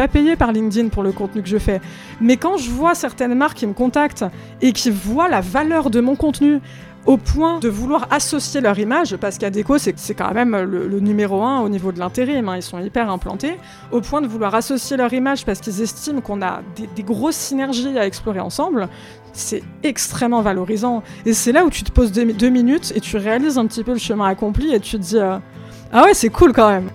Pas payé par LinkedIn pour le contenu que je fais. Mais quand je vois certaines marques qui me contactent et qui voient la valeur de mon contenu au point de vouloir associer leur image, parce qu'Adeco, c'est quand même le, numéro un au niveau de l'intérim, hein, ils sont hyper implantés, au point de vouloir associer leur image parce qu'ils estiment qu'on a des, grosses synergies à explorer ensemble, c'est extrêmement valorisant. Et c'est là où tu te poses deux, deux minutes et tu réalises un petit peu le chemin accompli et tu te dis euh, Ah ouais, c'est cool quand même.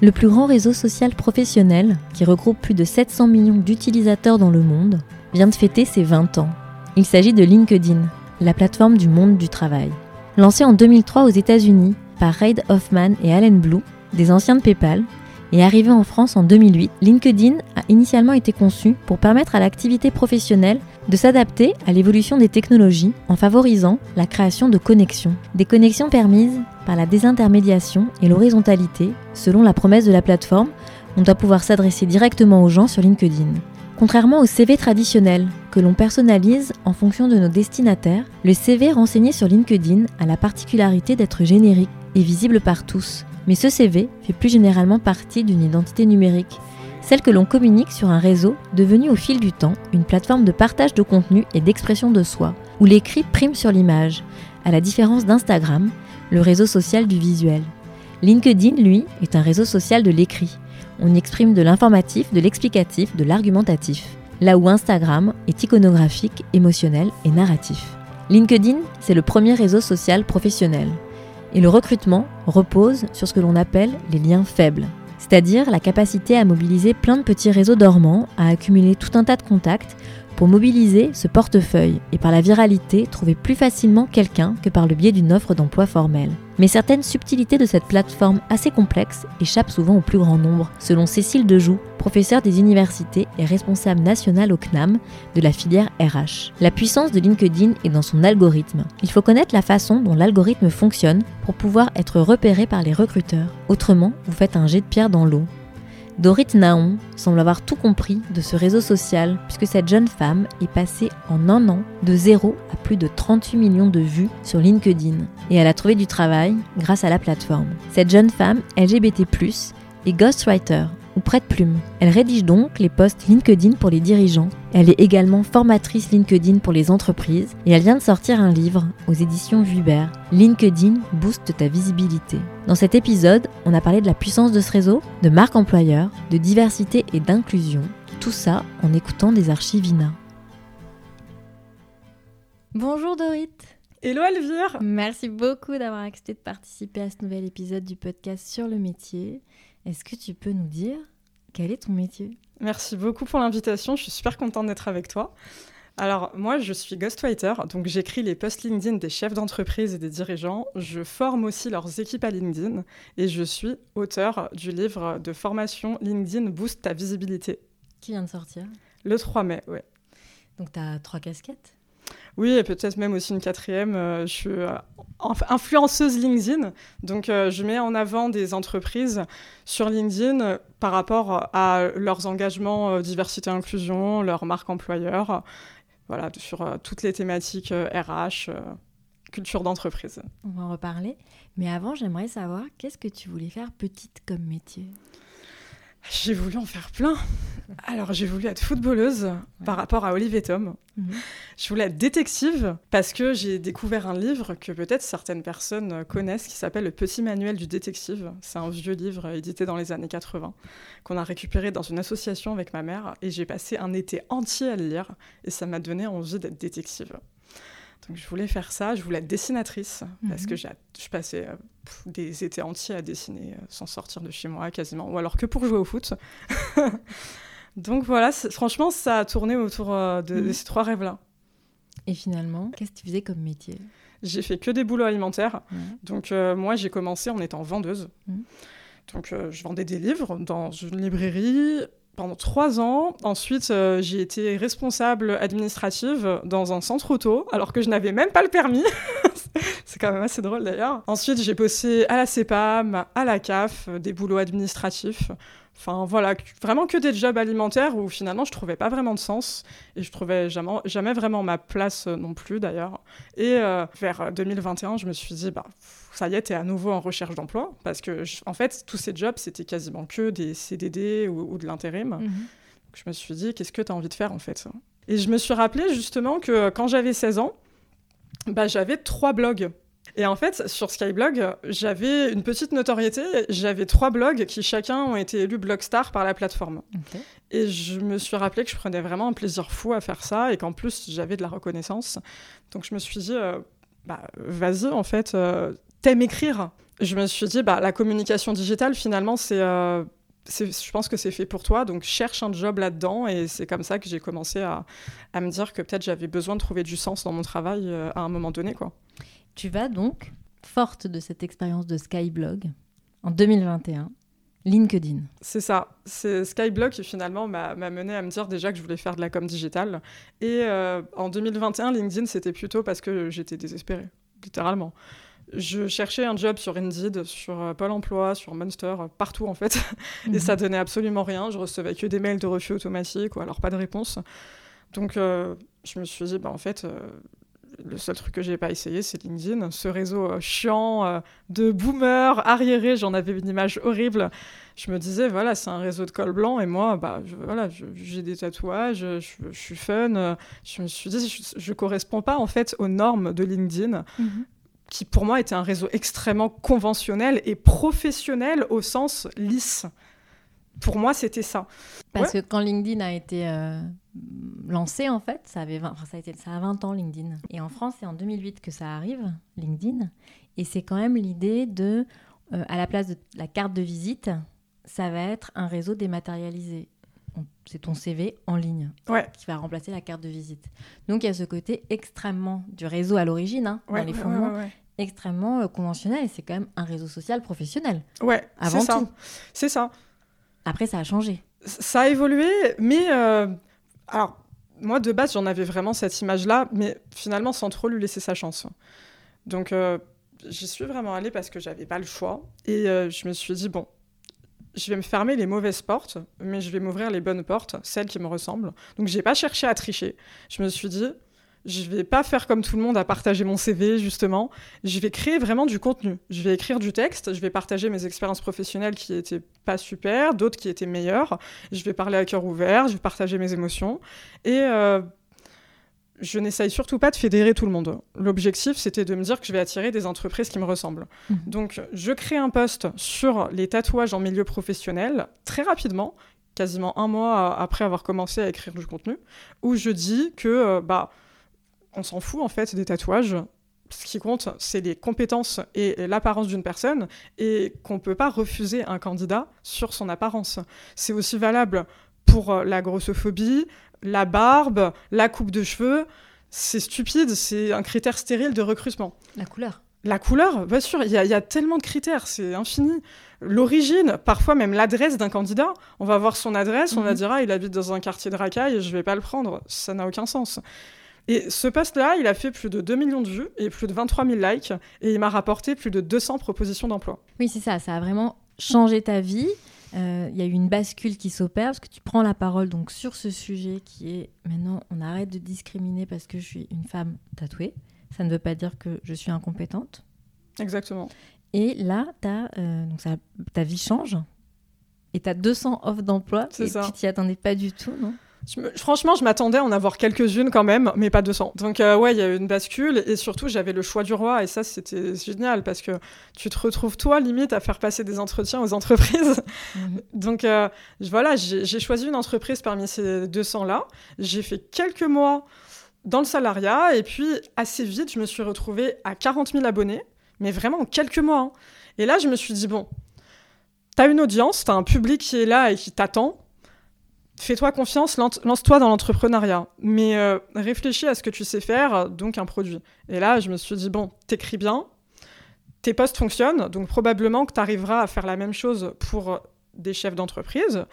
Le plus grand réseau social professionnel, qui regroupe plus de 700 millions d'utilisateurs dans le monde, vient de fêter ses 20 ans. Il s'agit de LinkedIn, la plateforme du monde du travail. Lancée en 2003 aux États-Unis par Reid Hoffman et Allen Blue, des anciens de PayPal, et arrivé en France en 2008, LinkedIn a initialement été conçu pour permettre à l'activité professionnelle de s'adapter à l'évolution des technologies en favorisant la création de connexions. Des connexions permises par la désintermédiation et l'horizontalité, selon la promesse de la plateforme, on doit pouvoir s'adresser directement aux gens sur LinkedIn. Contrairement au CV traditionnel, que l'on personnalise en fonction de nos destinataires, le CV renseigné sur LinkedIn a la particularité d'être générique et visible par tous. Mais ce CV fait plus généralement partie d'une identité numérique, celle que l'on communique sur un réseau devenu au fil du temps une plateforme de partage de contenu et d'expression de soi, où l'écrit prime sur l'image, à la différence d'Instagram, le réseau social du visuel. LinkedIn, lui, est un réseau social de l'écrit. On y exprime de l'informatif, de l'explicatif, de l'argumentatif. Là où Instagram est iconographique, émotionnel et narratif. LinkedIn, c'est le premier réseau social professionnel. Et le recrutement repose sur ce que l'on appelle les liens faibles, c'est-à-dire la capacité à mobiliser plein de petits réseaux dormants, à accumuler tout un tas de contacts pour mobiliser ce portefeuille et par la viralité trouver plus facilement quelqu'un que par le biais d'une offre d'emploi formelle. Mais certaines subtilités de cette plateforme assez complexe échappent souvent au plus grand nombre, selon Cécile Dejoux, professeure des universités et responsable nationale au CNAM de la filière RH. La puissance de LinkedIn est dans son algorithme. Il faut connaître la façon dont l'algorithme fonctionne pour pouvoir être repéré par les recruteurs. Autrement, vous faites un jet de pierre dans l'eau. Dorit Naon semble avoir tout compris de ce réseau social puisque cette jeune femme est passée en un an de 0 à plus de 38 millions de vues sur LinkedIn et elle a trouvé du travail grâce à la plateforme. Cette jeune femme LGBT+, est ghostwriter ou prête-plume. Elle rédige donc les posts LinkedIn pour les dirigeants. Elle est également formatrice LinkedIn pour les entreprises et elle vient de sortir un livre aux éditions Vuibert. LinkedIn booste ta visibilité. Dans cet épisode, on a parlé de la puissance de ce réseau, de marque employeur, de diversité et d'inclusion. Tout ça en écoutant des archives INA. Bonjour Dorit Hello Elvire Merci beaucoup d'avoir accepté de participer à ce nouvel épisode du podcast sur le métier. Est-ce que tu peux nous dire quel est ton métier? Merci beaucoup pour l'invitation, je suis super contente d'être avec toi. Alors moi je suis ghostwriter, donc j'écris les posts LinkedIn des chefs d'entreprise et des dirigeants, je forme aussi leurs équipes à LinkedIn et je suis auteur du livre de formation LinkedIn Boost ta visibilité. Qui vient de sortir? Le 3 mai, ouais. Donc tu as trois casquettes? Oui, et peut-être même aussi une quatrième. euh, je suis euh, inf- influenceuse LinkedIn, donc euh, je mets en avant des entreprises sur LinkedIn par rapport à leurs engagements euh, diversité inclusion, leur marque employeur, voilà, sur toutes les thématiques RH, culture d'entreprise. On va en reparler. Mais avant, j'aimerais savoir qu'est-ce que tu voulais faire petite comme métier? J'ai voulu en faire plein. Alors, j'ai voulu être footballeuse par rapport à Olivier Tom. Mhm. Je voulais être détective parce que j'ai découvert un livre que peut-être certaines personnes connaissent qui s'appelle Le Petit Manuel du détective. C'est un vieux livre édité dans les années 80 qu'on a récupéré dans une association avec ma mère et j'ai passé un été entier à le lire et ça m'a donné envie d'être détective. Donc je voulais faire ça, je voulais être dessinatrice parce Mhm. que j'ai- je passais euh, des étés entiers à dessiner euh, sans sortir de chez moi quasiment, ou alors que pour jouer au foot. Donc voilà, franchement ça a tourné autour euh, de, de Mhm. ces trois rêves-là. Et finalement, qu'est-ce que tu faisais comme métier? J'ai fait que des boulots alimentaires. Donc moi, j'ai commencé en étant vendeuse. Mhm. Donc, je vendais des livres dans une librairie pendant trois ans. Ensuite, euh, j'ai été responsable administrative dans un centre auto, alors que je n'avais même pas le permis. C'est quand même assez drôle d'ailleurs. Ensuite, j'ai bossé à la CEPAM, à la CAF, des boulots administratifs. Enfin voilà, vraiment que des jobs alimentaires où finalement je trouvais pas vraiment de sens et je trouvais jamais, jamais vraiment ma place non plus d'ailleurs. Et vers 2021, je me suis dit, bah ça y est, tu es à nouveau en recherche d'emploi. Parce que, en fait, tous ces jobs, c'était quasiment que des CDD ou, de l'intérim. Mhm. Je me suis dit, qu'est-ce que tu as envie de faire, en fait? Et je me suis rappelé justement que quand j'avais 16 ans, bah, j'avais trois blogs. Et en fait, sur Skyblog, j'avais une petite notoriété. J'avais trois blogs qui chacun ont été élus Blogstar par la plateforme. Et je me suis rappelé que je prenais vraiment un plaisir fou à faire ça et qu'en plus, j'avais de la reconnaissance. Donc je me suis dit, euh, bah, vas-y, en fait, euh, t'aimes écrire. Je me suis dit, bah, la communication digitale, finalement, euh, c'est, je pense que c'est fait pour toi, donc cherche un job là-dedans. Et c'est comme ça que j'ai commencé à, à, me dire que peut-être j'avais besoin de trouver du sens dans mon travail à un moment donné. Quoi. Tu vas donc, forte de cette expérience de Skyblog, en 2021, LinkedIn. C'est ça. C'est Skyblog qui finalement m'a mené à me dire déjà que je voulais faire de la com digitale. Et euh, en 2021, LinkedIn, c'était plutôt parce que j'étais désespérée, littéralement. Je cherchais un job sur Indeed, sur euh, Pôle emploi, sur Monster, euh, partout en fait. Et mhm. ça donnait absolument rien. Je recevais que des mails de refus automatique ou alors pas de réponse. Donc euh, je me suis dit, bah, en fait, le seul truc que j'ai pas essayé, c'est LinkedIn. Ce réseau chiant de boomers, arriérés, j'en avais une image horrible. Je me disais, voilà, c'est un réseau de col blanc et moi, bah, voilà, j'ai des tatouages, je, suis fun. Je me suis dit, je, ne corresponds pas en fait aux normes de LinkedIn. Mhm qui pour moi était un réseau extrêmement conventionnel et professionnel au sens lisse. Pour moi, c'était ça. Parce que quand LinkedIn a été euh, lancé, en fait, ça, avait 20, ça, a été, ça a 20 ans, LinkedIn. Et en France, c'est en 2008 que ça arrive, LinkedIn. Et c'est quand même l'idée de, euh, à la place de la carte de visite, ça va être un réseau dématérialisé c'est ton CV en ligne qui va remplacer la carte de visite. Donc il y a ce côté extrêmement du réseau à l'origine, hein, dans les fondements, extrêmement euh, conventionnel. Et c'est quand même un réseau social professionnel. Ouais, avant tout. C'est ça. Après, ça a changé. Ça a évolué, mais euh, alors moi de base j'en avais vraiment cette image-là, mais finalement sans trop lui laisser sa chance. Donc euh, j'y suis vraiment allée parce que j'avais pas le choix et je me suis dit bon je vais me fermer les mauvaises portes, mais je vais m'ouvrir les bonnes portes, celles qui me ressemblent. Donc j'ai pas cherché à tricher. Je me suis dit, je vais pas faire comme tout le monde à partager mon CV justement. Je vais créer vraiment du contenu. Je vais écrire du texte. Je vais partager mes expériences professionnelles qui étaient pas super, d'autres qui étaient meilleures. Je vais parler à cœur ouvert. Je vais partager mes émotions et euh, je n'essaye surtout pas de fédérer tout le monde. L'objectif, c'était de me dire que je vais attirer des entreprises qui me ressemblent. Mhm. Donc, je crée un post sur les tatouages en milieu professionnel très rapidement, quasiment un mois après avoir commencé à écrire du contenu, où je dis que, euh, bah, on s'en fout en fait des tatouages. Ce qui compte, c'est les compétences et l'apparence d'une personne, et qu'on ne peut pas refuser un candidat sur son apparence. C'est aussi valable pour euh, la grossophobie, la barbe, la coupe de cheveux, c'est stupide, c'est un critère stérile de recrutement. La couleur. La couleur, bien sûr, il y, a tellement de critères, c'est infini. L'origine, parfois même l'adresse d'un candidat. On va voir son adresse, on va mhm. dire ah, il habite dans un quartier de racaille, je vais pas le prendre. Ça n'a aucun sens. Et ce post-là, il a fait plus de 2 millions de vues et plus de 23 000 likes, et il m'a rapporté plus de 200 propositions d'emploi. Oui, c'est ça, ça a vraiment changé ta vie il euh, y a eu une bascule qui s'opère parce que tu prends la parole donc sur ce sujet qui est maintenant on arrête de discriminer parce que je suis une femme tatouée. Ça ne veut pas dire que je suis incompétente. Exactement. Et là, as, euh, donc ça, ta vie change et tu as 200 offres d'emploi et ça. tu t'y attendais pas du tout, non? Franchement, je m'attendais à en avoir quelques-unes quand même, mais pas 200. Donc euh, ouais, il y a eu une bascule et surtout j'avais le choix du roi et ça c'était génial parce que tu te retrouves toi limite à faire passer des entretiens aux entreprises. Mhm. Donc euh, voilà, j'ai choisi une entreprise parmi ces 200 là. J'ai fait quelques mois dans le salariat et puis assez vite je me suis retrouvée à 40 000 abonnés, mais vraiment en quelques mois. Hein. Et là je me suis dit bon, t'as une audience, t'as un public qui est là et qui t'attend fais-toi confiance, lance-toi dans l'entrepreneuriat, mais euh, réfléchis à ce que tu sais faire, donc un produit. Et là, je me suis dit, bon, t'écris bien, tes postes fonctionnent, donc probablement que tu arriveras à faire la même chose pour des chefs d'entreprise.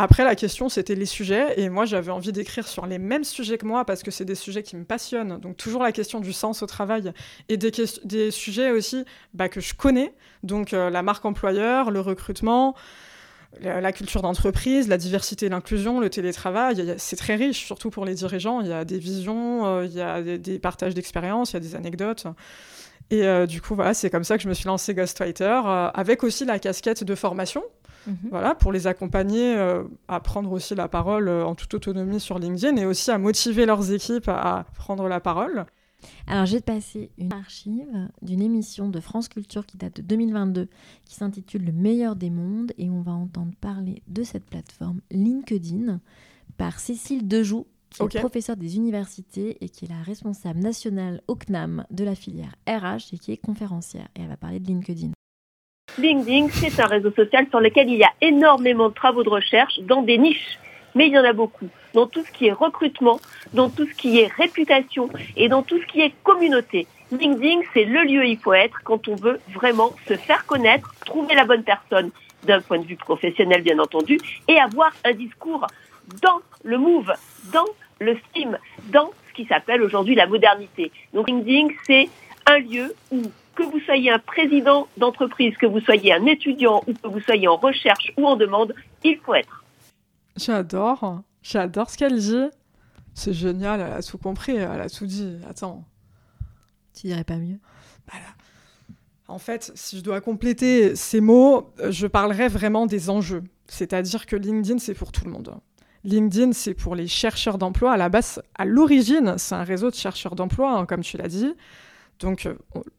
Après, la question, c'était les sujets. Et moi, j'avais envie d'écrire sur les mêmes sujets que moi parce que c'est des sujets qui me passionnent. Donc, toujours la question du sens au travail et des, des sujets aussi bah, que je connais. Donc, euh, la marque employeur, le recrutement, la, culture d'entreprise, la diversité et l'inclusion, le télétravail. C'est très riche, surtout pour les dirigeants. Il y a des visions, euh, il y a des, partages d'expériences, il y a des anecdotes. Et euh, du coup, voilà, c'est comme ça que je me suis lancée Ghostwriter, avec aussi la casquette de formation. Mhm. Voilà, pour les accompagner euh, à prendre aussi la parole euh, en toute autonomie sur LinkedIn et aussi à motiver leurs équipes à, prendre la parole. Alors, j'ai passé une archive d'une émission de France Culture qui date de 2022 qui s'intitule Le meilleur des mondes et on va entendre parler de cette plateforme LinkedIn par Cécile Dejoux, qui est professeure des universités et qui est la responsable nationale au CNAM de la filière RH et qui est conférencière. Et elle va parler de LinkedIn. LinkedIn, c'est un réseau social sur lequel il y a énormément de travaux de recherche dans des niches, mais il y en a beaucoup, dans tout ce qui est recrutement, dans tout ce qui est réputation et dans tout ce qui est communauté. LinkedIn, c'est le lieu où il faut être quand on veut vraiment se faire connaître, trouver la bonne personne d'un point de vue professionnel bien entendu, et avoir un discours dans le move, dans le stream, dans ce qui s'appelle aujourd'hui la modernité. Donc LinkedIn, c'est un lieu où que vous soyez un président d'entreprise, que vous soyez un étudiant ou que vous soyez en recherche ou en demande, il faut être. J'adore, j'adore ce qu'elle dit. C'est génial, elle a tout compris, elle a tout dit. Attends. Tu dirais pas mieux voilà. En fait, si je dois compléter ces mots, je parlerai vraiment des enjeux. C'est-à-dire que LinkedIn, c'est pour tout le monde. LinkedIn, c'est pour les chercheurs d'emploi. À la base, à l'origine, c'est un réseau de chercheurs d'emploi, hein, comme tu l'as dit. Donc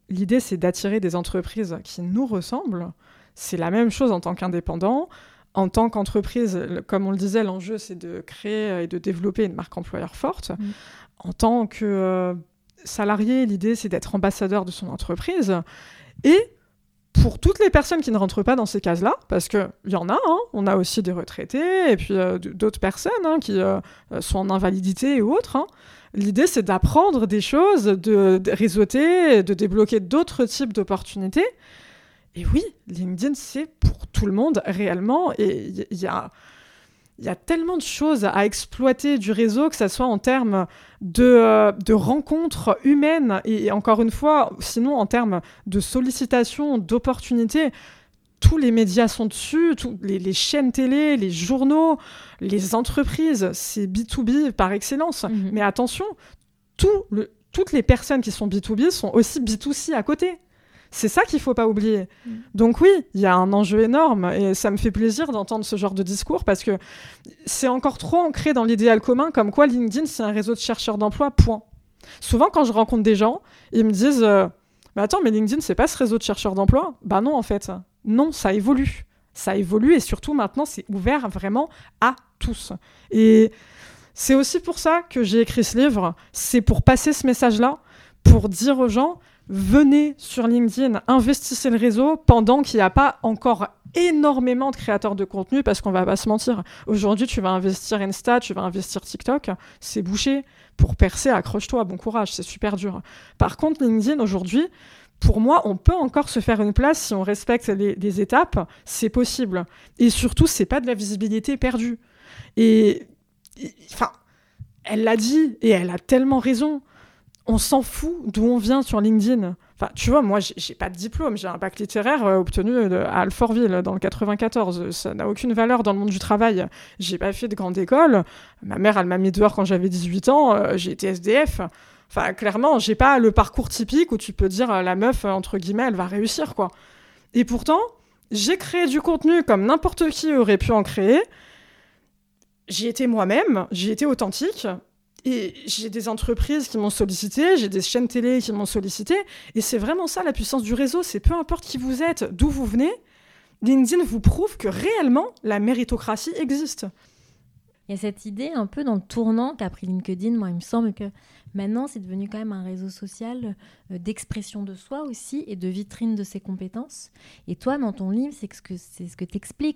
l'idée, c'est d'attirer des entreprises qui nous ressemblent. C'est la même chose en tant qu'indépendant. En tant qu'entreprise, comme on le disait, l'enjeu, c'est de créer et de développer une marque employeur forte. Mm. En tant que euh, salarié, l'idée, c'est d'être ambassadeur de son entreprise. Et pour toutes les personnes qui ne rentrent pas dans ces cases-là, parce qu'il y en a, hein, on a aussi des retraités et puis euh, d'autres personnes hein, qui sont en invalidité ou autres. Hein. L'idée, c'est d'apprendre des choses, de, réseauter, de débloquer d'autres types d'opportunités. Et oui, LinkedIn, c'est pour tout le monde réellement. Et il y, a, y a tellement de choses à exploiter du réseau, que ce soit en termes de, euh, de rencontres humaines et encore une fois, sinon en termes de sollicitations, d'opportunités tous les médias sont dessus, tous les, chaînes télé, les journaux, les entreprises, c'est B2B par excellence. Mhm. Mais attention, toutes les personnes qui sont B2B sont aussi B2C à côté. C'est ça qu'il faut pas oublier. Mhm. Donc oui, il y a un enjeu énorme et ça me fait plaisir d'entendre ce genre de discours parce que c'est encore trop ancré dans l'idéal commun comme quoi LinkedIn c'est un réseau de chercheurs d'emploi, point. Souvent quand je rencontre des gens, ils me disent euh, mais attends, mais LinkedIn c'est pas ce réseau de chercheurs d'emploi? Bah non en fait. Non, ça évolue. Ça évolue et surtout maintenant, c'est ouvert vraiment à tous. Et c'est aussi pour ça que j'ai écrit ce livre. C'est pour passer ce message-là, pour dire aux gens, venez sur LinkedIn, investissez le réseau pendant qu'il n'y a pas encore énormément de créateurs de contenu parce qu'on va pas se mentir. Aujourd'hui, tu vas investir Insta, tu vas investir TikTok, c'est bouché. Pour percer, accroche-toi, bon courage, c'est super dur. Par contre, LinkedIn aujourd'hui, pour moi, on peut encore se faire une place si on respecte les, étapes, c'est possible. Et surtout, c'est pas de la visibilité perdue. Et enfin, elle l'a dit et elle a tellement raison. On s'en fout d'où on vient sur LinkedIn. Enfin, tu vois, moi, j'ai pas de diplôme, j'ai un bac littéraire euh, obtenu à Alfortville dans le 94. Ça n'a aucune valeur dans le monde du travail. J'ai pas fait de grande école. Ma mère, elle m'a mis dehors quand j'avais 18 ans. Euh, j'ai été SDF. Enfin, clairement, j'ai pas le parcours typique où tu peux dire euh, la meuf, euh, entre guillemets, elle va réussir, quoi. Et pourtant, j'ai créé du contenu comme n'importe qui aurait pu en créer. J'ai été moi-même, j'ai été authentique. Et j'ai des entreprises qui m'ont sollicité, j'ai des chaînes télé qui m'ont sollicité. Et c'est vraiment ça la puissance du réseau. C'est peu importe qui vous êtes, d'où vous venez, LinkedIn vous prouve que réellement la méritocratie existe. Il y a cette idée un peu dans le tournant qu'a pris LinkedIn. Moi, il me semble que maintenant, c'est devenu quand même un réseau social d'expression de soi aussi et de vitrine de ses compétences. Et toi, dans ton livre, c'est ce que c'est ce que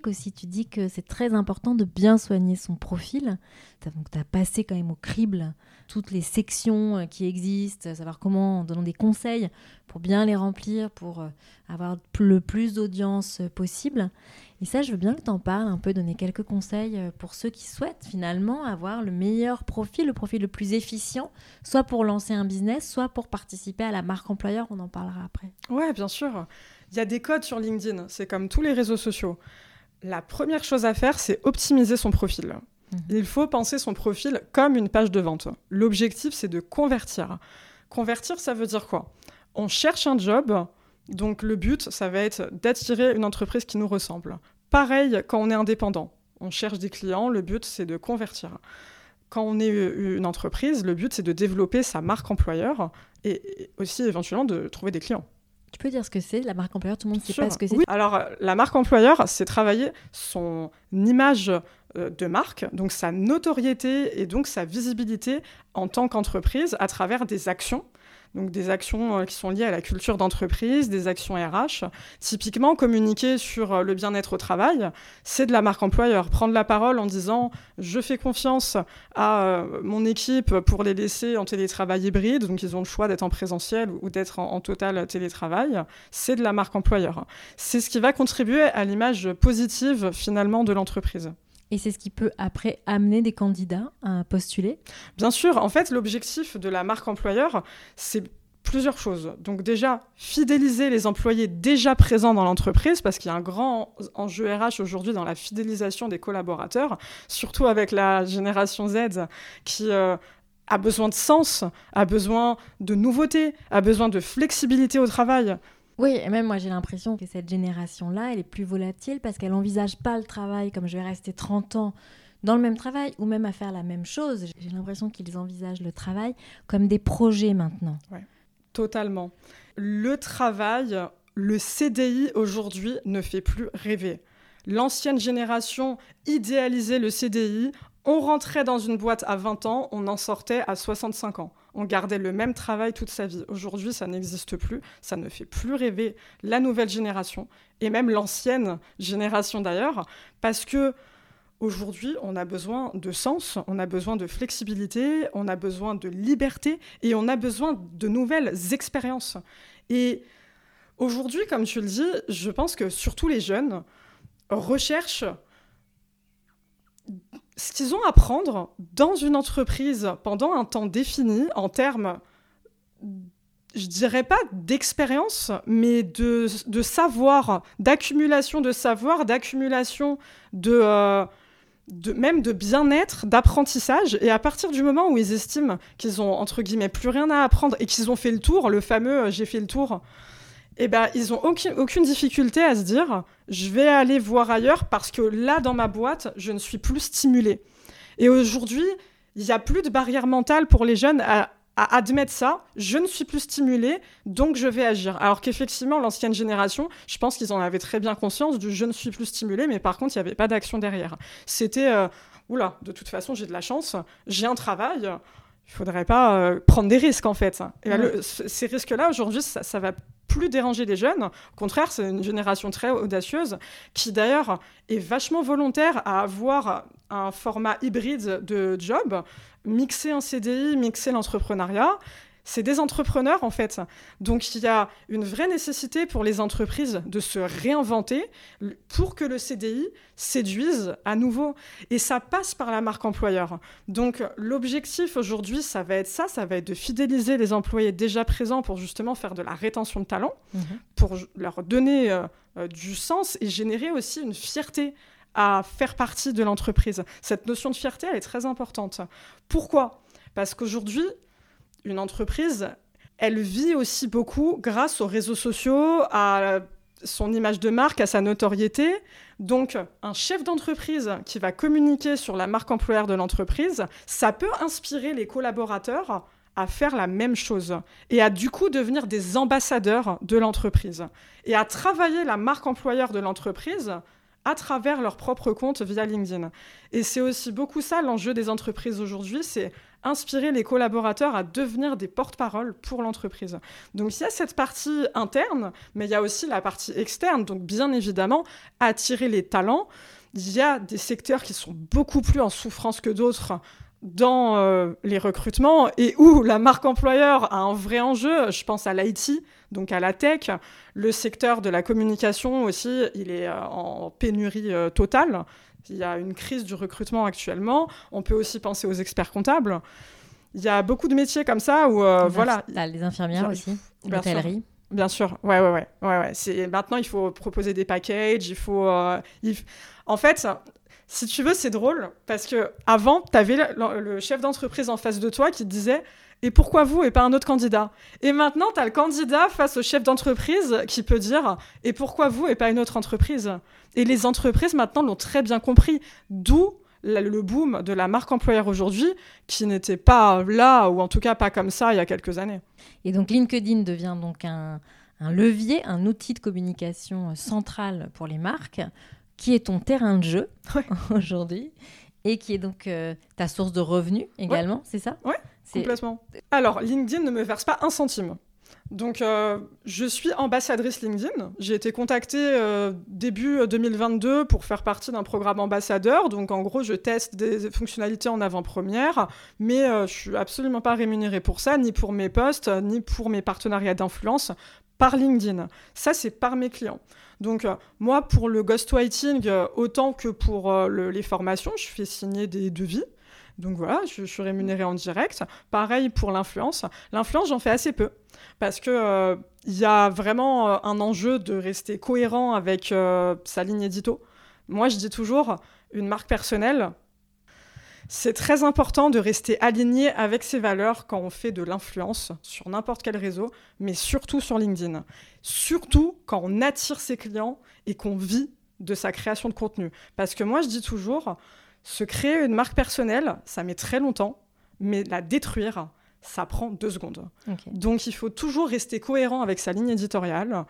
aussi. Tu dis que c'est très important de bien soigner son profil. Donc, tu as passé quand même au crible toutes les sections euh, qui existent, savoir comment, en donnant des conseils pour bien les remplir, pour euh, avoir le plus d'audience possible. Et ça, je veux bien que tu en parles un peu, donner quelques conseils euh, pour ceux qui souhaitent finalement avoir le meilleur profil, le profil le plus efficient, soit pour lancer un business, soit pour participer à la marque employeur. On en parlera après. Ouais, bien sûr. Il y a des codes sur LinkedIn. C'est comme tous les réseaux sociaux. La première chose à faire, c'est optimiser son profil. Mhm. Il faut penser son profil comme une page de vente. L'objectif, c'est de convertir. Convertir, ça veut dire quoi? On cherche un job, donc le but, ça va être d'attirer une entreprise qui nous ressemble. Pareil quand on est indépendant. On cherche des clients, le but, c'est de convertir. Quand on est une entreprise, le but, c'est de développer sa marque employeur et aussi éventuellement de trouver des clients. Tu peux dire ce que c'est la marque employeur? Tout le monde ne sait pas ce que c'est. Oui. Alors, la marque employeur, c'est travailler son image euh, de marque, donc sa notoriété et donc sa visibilité en tant qu'entreprise à travers des actions donc des actions euh, qui sont liées à la culture d'entreprise, des actions RH. Typiquement, communiquer sur euh, le bien-être au travail, c'est de la marque employeur. Prendre la parole en disant je fais confiance à euh, mon équipe pour les laisser en télétravail hybride, donc ils ont le choix d'être en présentiel ou d'être en, total télétravail, c'est de la marque employeur. C'est ce qui va contribuer à l'image positive finalement de l'entreprise. Et c'est ce qui peut après amener des candidats à postuler Bien sûr, en fait, l'objectif de la marque employeur, c'est plusieurs choses. Donc déjà, fidéliser les employés déjà présents dans l'entreprise, parce qu'il y a un grand enjeu RH aujourd'hui dans la fidélisation des collaborateurs, surtout avec la génération Z qui... Euh, a besoin de sens, a besoin de nouveautés, a besoin de flexibilité au travail. Oui, et même moi j'ai l'impression que cette génération-là, elle est plus volatile parce qu'elle n'envisage pas le travail comme je vais rester 30 ans dans le même travail ou même à faire la même chose. J'ai l'impression qu'ils envisagent le travail comme des projets maintenant. Ouais, totalement. Le travail, le CDI aujourd'hui ne fait plus rêver. L'ancienne génération idéalisait le CDI. On rentrait dans une boîte à 20 ans, on en sortait à 65 ans on gardait le même travail toute sa vie. Aujourd'hui, ça n'existe plus, ça ne fait plus rêver la nouvelle génération, et même l'ancienne génération d'ailleurs, parce que Aujourd'hui, on a besoin de sens, on a besoin de flexibilité, on a besoin de liberté et on a besoin de nouvelles expériences. Et aujourd'hui, comme tu le dis, je pense que surtout les jeunes recherchent ce qu'ils ont à prendre dans une entreprise pendant un temps défini en termes, je dirais pas d'expérience, mais de, de savoir, d'accumulation de savoir, d'accumulation de, euh, de, même de bien-être, d'apprentissage. Et à partir du moment où ils estiment qu'ils ont, entre guillemets, plus rien à apprendre et qu'ils ont fait le tour, le fameux euh, j'ai fait le tour, eh ben, ils n'ont aucune, aucune difficulté à se dire je vais aller voir ailleurs parce que là, dans ma boîte, je ne suis plus stimulée. Et aujourd'hui, il n'y a plus de barrière mentale pour les jeunes à, admettre ça, je ne suis plus stimulée, donc je vais agir. Alors qu'effectivement, l'ancienne génération, je pense qu'ils en avaient très bien conscience du je ne suis plus stimulée, mais par contre, il n'y avait pas d'action derrière. C'était, euh, oula, de toute façon, j'ai de la chance, j'ai un travail, il faudrait pas euh, prendre des risques en fait. Et ben, ces risques-là, aujourd'hui, ça, ça va plus déranger les jeunes. Au contraire, c'est une génération très audacieuse qui d'ailleurs est vachement volontaire à avoir un format hybride de job, mixer un CDI, mixer l'entrepreneuriat c'est des entrepreneurs en fait. Donc il y a une vraie nécessité pour les entreprises de se réinventer pour que le CDI séduise à nouveau. Et ça passe par la marque employeur. Donc l'objectif aujourd'hui, ça va être ça, ça va être de fidéliser les employés déjà présents pour justement faire de la rétention de talent, mhm. pour leur donner euh, euh, du sens et générer aussi une fierté à faire partie de l'entreprise. Cette notion de fierté, elle est très importante. Pourquoi? Parce qu'aujourd'hui, une entreprise, elle vit aussi beaucoup grâce aux réseaux sociaux, à son image de marque, à sa notoriété. Donc, un chef d'entreprise qui va communiquer sur la marque employeur de l'entreprise, ça peut inspirer les collaborateurs à faire la même chose et à du coup devenir des ambassadeurs de l'entreprise et à travailler la marque employeur de l'entreprise à travers leur propre compte via LinkedIn. Et c'est aussi beaucoup ça l'enjeu des entreprises aujourd'hui, c'est inspirer les collaborateurs à devenir des porte-parole pour l'entreprise. Donc il y a cette partie interne, mais il y a aussi la partie externe. Donc bien évidemment, attirer les talents. Il y a des secteurs qui sont beaucoup plus en souffrance que d'autres dans euh, les recrutements et où la marque employeur a un vrai enjeu. Je pense à l'IT, donc à la tech. Le secteur de la communication aussi, il est euh, en pénurie euh, totale. Il y a une crise du recrutement actuellement. On peut aussi penser aux experts comptables. Il y a beaucoup de métiers comme ça où, Les voilà. t'as les infirmières aussi, l'hôtellerie. Bien sûr, ouais, ouais, ouais, ouais, ouais. C'est maintenant il faut proposer des packages, il faut, euh, il en fait, si tu veux, c'est drôle parce que avant, t'avais le, le chef d'entreprise en face de toi qui te disait et pourquoi vous et pas un autre candidat? Et maintenant, t'as le candidat face au chef d'entreprise qui peut dire et pourquoi vous et pas une autre entreprise? Et les entreprises maintenant l'ont très bien compris, d'où le boom de la marque employeur aujourd'hui, qui n'était pas là ou en tout cas pas comme ça il y a quelques années. Et donc LinkedIn devient donc un, un levier, un outil de communication central pour les marques, qui est ton terrain de jeu Ouais. aujourd'hui, et qui est donc euh, ta source de revenus également, c'est ça? C'est- Complètement. Alors, LinkedIn ne me verse pas un centime. Donc, euh, je suis ambassadrice LinkedIn. J'ai été contactée euh, début 2022 pour faire partie d'un programme ambassadeur. Donc, en gros, je teste des fonctionnalités en avant-première, mais euh, je suis absolument pas rémunérée pour ça, ni pour mes posts, ni pour mes partenariats d'influence par LinkedIn. Ça, c'est par mes clients. Donc, euh, moi, pour le ghostwriting, euh, autant que pour euh, le- les formations, je fais signer des devis. Donc voilà, je, suis rémunérée en direct. Pareil pour l'influence. L'influence, j'en fais assez peu. Parce que euh, il y a vraiment euh, un enjeu de rester cohérent avec euh, sa ligne édito. Moi, je dis toujours, une marque personnelle, c'est très important de rester aligné avec ses valeurs quand on fait de l'influence sur n'importe quel réseau, mais surtout sur LinkedIn. Surtout quand on attire ses clients et qu'on vit de sa création de contenu. Parce que moi, je dis toujours, se créer une marque personnelle, ça met très longtemps, mais la détruire, ça prend deux secondes. Donc il faut toujours rester cohérent avec sa ligne éditoriale.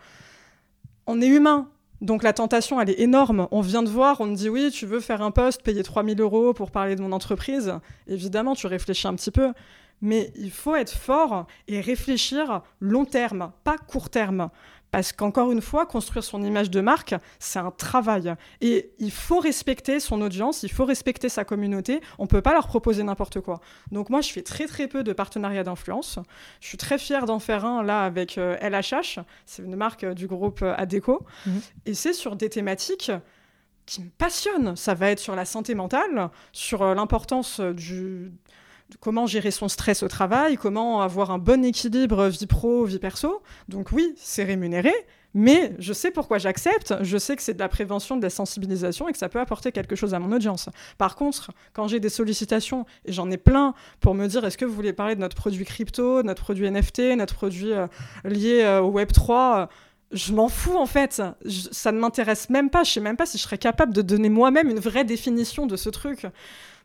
On est humain, donc la tentation, elle est énorme. On vient de voir, on te dit oui, tu veux faire un post, payer 3000 euros pour parler de mon entreprise. Évidemment, tu réfléchis un petit peu. Mais il faut être fort et réfléchir long terme, pas court terme. Parce qu'encore une fois, construire son image de marque, c'est un travail. Et il faut respecter son audience, il faut respecter sa communauté. On ne peut pas leur proposer n'importe quoi. Donc moi, je fais très très peu de partenariats d'influence. Je suis très fière d'en faire un là avec euh, LHH. C'est une marque euh, du groupe euh, Adecco. Mhm. Et c'est sur des thématiques qui me passionnent. Ça va être sur la santé mentale, sur euh, l'importance euh, du comment gérer son stress au travail, comment avoir un bon équilibre vie pro, vie perso. Donc oui, c'est rémunéré, mais je sais pourquoi j'accepte, je sais que c'est de la prévention, de la sensibilisation et que ça peut apporter quelque chose à mon audience. Par contre, quand j'ai des sollicitations, et j'en ai plein, pour me dire est-ce que vous voulez parler de notre produit crypto, notre produit NFT, notre produit euh, lié euh, au Web3 euh, je m'en fous en fait, ça ne m'intéresse même pas, je sais même pas si je serais capable de donner moi-même une vraie définition de ce truc.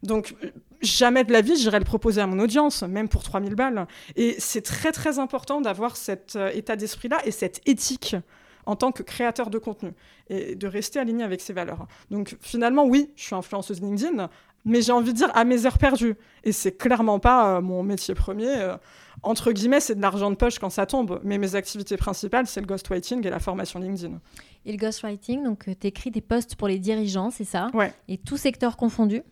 Donc jamais de la vie j'irai le proposer à mon audience, même pour 3000 balles. Et c'est très très important d'avoir cet euh, état d'esprit-là et cette éthique en tant que créateur de contenu et de rester aligné avec ses valeurs. Donc finalement oui, je suis influenceuse LinkedIn, mais j'ai envie de dire à mes heures perdues. Et c'est clairement pas euh, mon métier premier. euh, entre guillemets, c'est de l'argent de poche quand ça tombe. Mais mes activités principales, c'est le ghostwriting et la formation LinkedIn. Et le ghostwriting, donc tu écris des posts pour les dirigeants, c'est ça? Ouais. Et tout secteur confondu?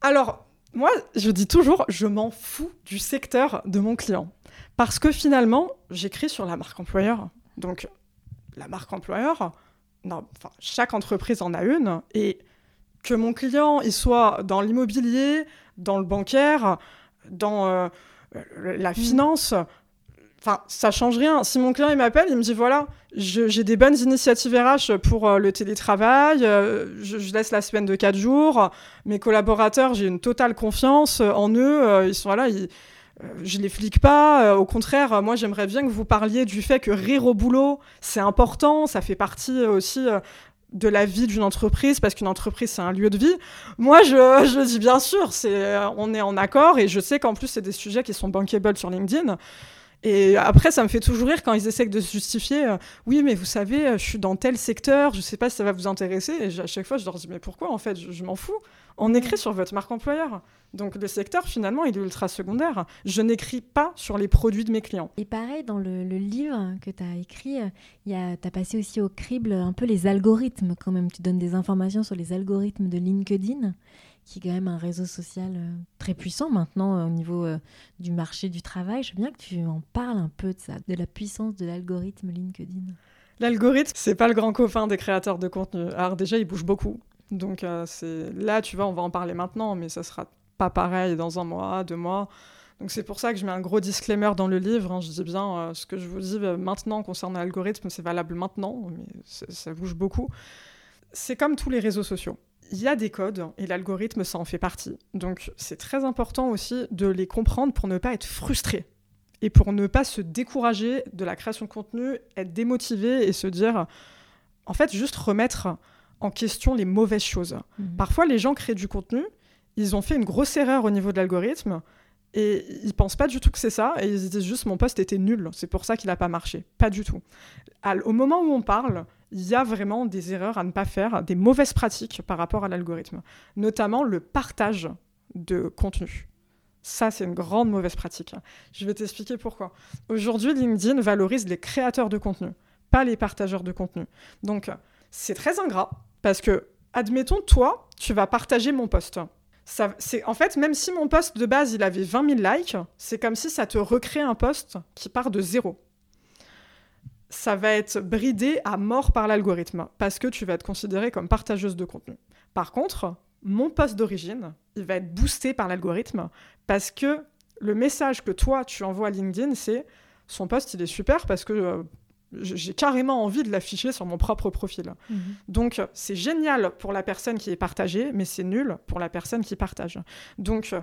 Alors, moi, je dis toujours, je m'en fous du secteur de mon client. Parce que finalement, j'écris sur la marque employeur. Donc, la marque employeur, non, enfin, chaque entreprise en a une. Et que mon client, il soit dans l'immobilier, dans le bancaire, dans euh, la finance, enfin, ça change rien. Si mon client, il m'appelle, il me dit, voilà, j'ai des bonnes initiatives RH pour euh, le télétravail, euh, je, laisse la semaine de 4 jours, mes collaborateurs, j'ai une totale confiance euh, en eux. ils sont là, je les flique pas. au contraire, moi, j'aimerais bien que vous parliez du fait que rire au boulot, c'est important. Ça fait partie aussi de la vie d'une entreprise, parce qu'une entreprise, c'est un lieu de vie. Moi, je, je dis bien sûr, on est en accord, et je sais qu'en plus, c'est des sujets qui sont bankable sur LinkedIn. Et après, ça me fait toujours rire quand ils essaient de se justifier. euh, oui, mais vous savez, euh, je suis dans tel secteur, je sais pas si ça va vous intéresser. Et à chaque fois, je leur dis, mais pourquoi en fait? Je, je m'en fous. On écrit sur votre marque employeur. Donc le secteur, finalement, il est ultra secondaire. Je n'écris pas sur les produits de mes clients. Et pareil, dans le, le livre que tu as écrit, tu as passé aussi au crible un peu les algorithmes quand même. Tu donnes des informations sur les algorithmes de LinkedIn, qui est quand même un réseau social euh, très puissant maintenant euh, au niveau euh, du marché du travail. Je veux bien que tu en parles un peu de ça, de la puissance de l'algorithme LinkedIn. L'algorithme, c'est pas le grand copain des créateurs de contenu. Alors déjà, il bouge beaucoup. Donc là, tu vois, on va en parler maintenant, mais ça sera pas pareil dans un mois, deux mois. Donc c'est pour ça que je mets un gros disclaimer dans le livre. hein. Je dis bien ce que je vous dis maintenant concernant l'algorithme, c'est valable maintenant, mais ça bouge beaucoup. C'est comme tous les réseaux sociaux. Il y a des codes et l'algorithme, ça en fait partie. Donc c'est très important aussi de les comprendre pour ne pas être frustré et pour ne pas se décourager de la création de contenu, être démotivé et se dire, en fait, juste remettre en question les mauvaises choses. Mhm. Parfois, les gens créent du contenu, ils ont fait une grosse erreur au niveau de l'algorithme et ils pensent pas du tout que c'est ça et ils se disent juste mon poste était nul, c'est pour ça qu'il n'a pas marché. Pas du tout. Au moment où on parle, il y a vraiment des erreurs à ne pas faire, des mauvaises pratiques par rapport à l'algorithme, notamment le partage de contenu. Ça, c'est une grande mauvaise pratique. Je vais t'expliquer pourquoi. Aujourd'hui, LinkedIn valorise les créateurs de contenu, pas les partageurs de contenu. Donc, c'est très ingrat parce que, admettons, toi, tu vas partager mon post. Ça, en fait, même si mon post de base, il avait 20 000 likes, c'est comme si ça te recrée un post qui part de zéro. Ça va être bridé à mort par l'algorithme parce que tu vas être considérée comme partageuse de contenu. Par contre, mon post d'origine, il va être boosté par l'algorithme parce que le message que toi, tu envoies à LinkedIn, c'est son post, il est super parce que euh, j'ai carrément envie de l'afficher sur mon propre profil. Mhm. Donc, c'est génial pour la personne qui est partagée, mais c'est nul pour la personne qui partage. Donc,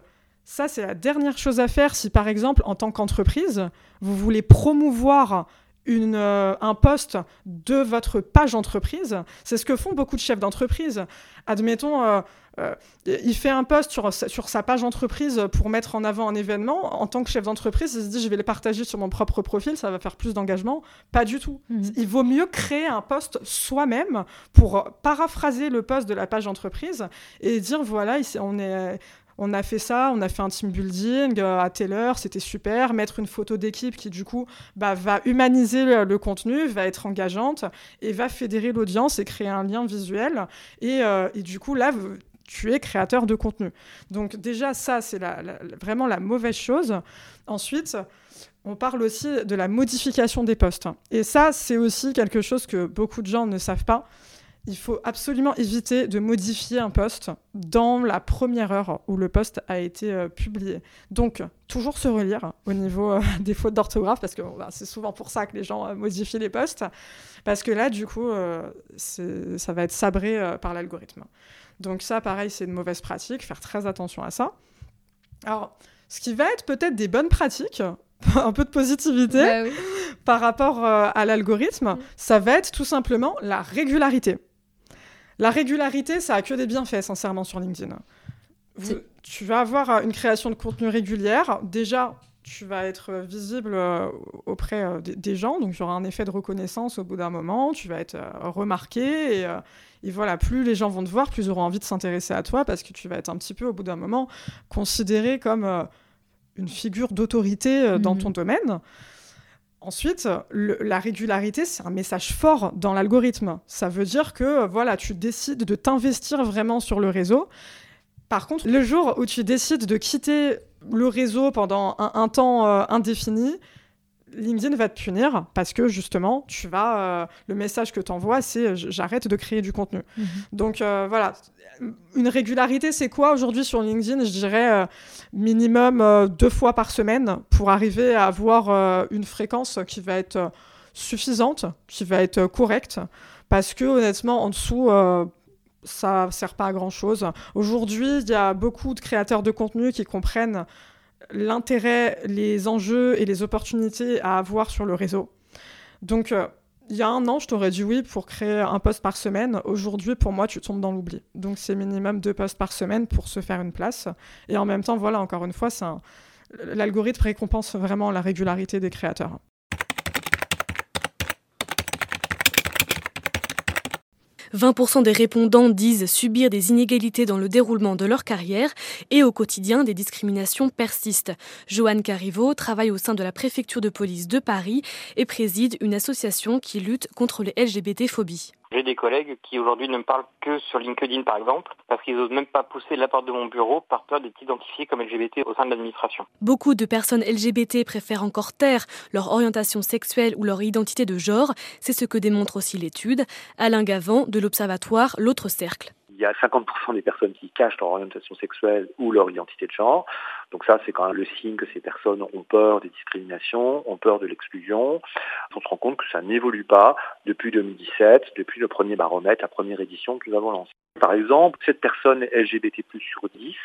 ça, c'est la dernière chose à faire si, par exemple, en tant qu'entreprise, vous voulez promouvoir une, euh, un poste de votre page entreprise. C'est ce que font beaucoup de chefs d'entreprise. Admettons, euh, euh, il fait un post sur, sa- sur sa page entreprise pour mettre en avant un événement. En tant que chef d'entreprise, il se dit je vais le partager sur mon propre profil, ça va faire plus d'engagement. Pas du tout. Mhm. Il vaut mieux créer un post soi-même pour paraphraser le post de la page entreprise et dire voilà, on est. On a fait ça, on a fait un team building euh, à telle heure, c'était super. Mettre une photo d'équipe qui, du coup, bah, va humaniser le, contenu, va être engageante et va fédérer l'audience et créer un lien visuel. Et, euh, du coup, là, tu es créateur de contenu. Donc, déjà, ça, c'est la- vraiment la mauvaise chose. Ensuite, on parle aussi de la modification des posts. Et ça, c'est aussi quelque chose que beaucoup de gens ne savent pas. Il faut absolument éviter de modifier un post dans la première heure où le post a été euh, publié. Donc, toujours se relire au niveau euh, des fautes d'orthographe, parce que bah, c'est souvent pour ça que les gens euh, modifient les posts, parce que là, du coup, ça va être sabré par l'algorithme. Donc ça, pareil, c'est une mauvaise pratique, faire très attention à ça. Alors, ce qui va être peut-être des bonnes pratiques, un peu de positivité, Bah oui. par rapport à l'algorithme, ça va être tout simplement la régularité. La régularité, ça a que des bienfaits, sincèrement, sur LinkedIn. Vous- tu vas avoir euh, une création de contenu régulière. Déjà, tu vas être euh, visible euh, auprès des, gens, donc il y aura un effet de reconnaissance au bout d'un moment. Tu vas être remarqué et, et voilà, plus les gens vont te voir, plus ils auront envie de s'intéresser à toi parce que tu vas être un petit peu, au bout d'un moment, considéré comme une figure d'autorité dans Mhm. ton domaine. Ensuite, la régularité, c'est un message fort dans l'algorithme. Ça veut dire que voilà, tu décides de t'investir vraiment sur le réseau. Par contre, le jour où tu décides de quitter le réseau pendant un, un temps euh, indéfini, LinkedIn va te punir parce que justement, tu vas, euh, le message que tu envoies, c'est euh, j'arrête de créer du contenu. Mhm. Donc euh, voilà, une régularité, c'est quoi aujourd'hui sur LinkedIn? Je dirais euh, minimum deux fois par semaine pour arriver à avoir une fréquence qui va être suffisante, qui va être correcte, parce que honnêtement, en dessous, ça sert pas à grand chose. Aujourd'hui, il y a beaucoup de créateurs de contenu qui comprennent l'intérêt, les enjeux et les opportunités à avoir sur le réseau. Donc, euh, il y a un an, je t'aurais dit oui pour créer un post par semaine. Aujourd'hui, pour moi, tu tombes dans l'oubli. Donc, c'est minimum deux posts par semaine pour se faire une place. Et en même temps, voilà, encore une fois, l'algorithme récompense vraiment la régularité des créateurs. 20% des répondants disent subir des inégalités dans le déroulement de leur carrière et au quotidien, des discriminations persistent. Joanne Carivo travaille au sein de la préfecture de police de Paris et préside une association qui lutte contre les LGBT-phobies. J'ai des collègues qui aujourd'hui ne me parlent que sur LinkedIn par exemple, parce qu'ils n'osent même pas pousser la porte de mon bureau par peur d'être identifiés comme LGBT au sein de l'administration. Beaucoup de personnes LGBT préfèrent encore taire leur orientation sexuelle ou leur identité de genre. C'est ce que démontre aussi l'étude. Alain Gavant de l'Observatoire L'autre Cercle il y a 50% des personnes qui cachent leur orientation sexuelle ou leur identité de genre. Donc ça, c'est quand même le signe que ces personnes ont peur des discriminations, ont peur de l'exclusion. On se rend compte que ça n'évolue pas depuis 2017, depuis le premier baromètre, la première édition que nous avons lancée. Par exemple, cette personne LGBT sur 10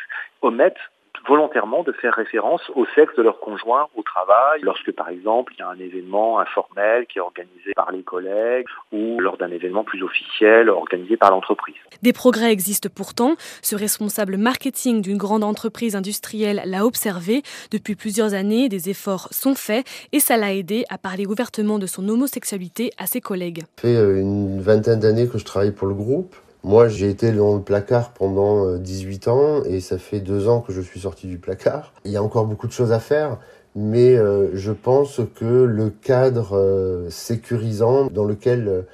omettent volontairement de faire référence au sexe de leur conjoint au travail, lorsque par exemple il y a un événement informel qui est organisé par les collègues ou lors d'un événement plus officiel organisé par l'entreprise. Des progrès existent pourtant. Ce responsable marketing d'une grande entreprise industrielle l'a observé. Depuis plusieurs années, des efforts sont faits et ça l'a aidé à parler ouvertement de son homosexualité à ses collègues. Ça fait euh, une vingtaine d'années que je travaille pour le groupe. Moi, j'ai été dans le placard pendant 18 euh, ans et ça fait deux ans que je suis sorti du placard. Il y a encore beaucoup de choses à faire, mais euh, je pense que le cadre euh, sécurisant dans lequel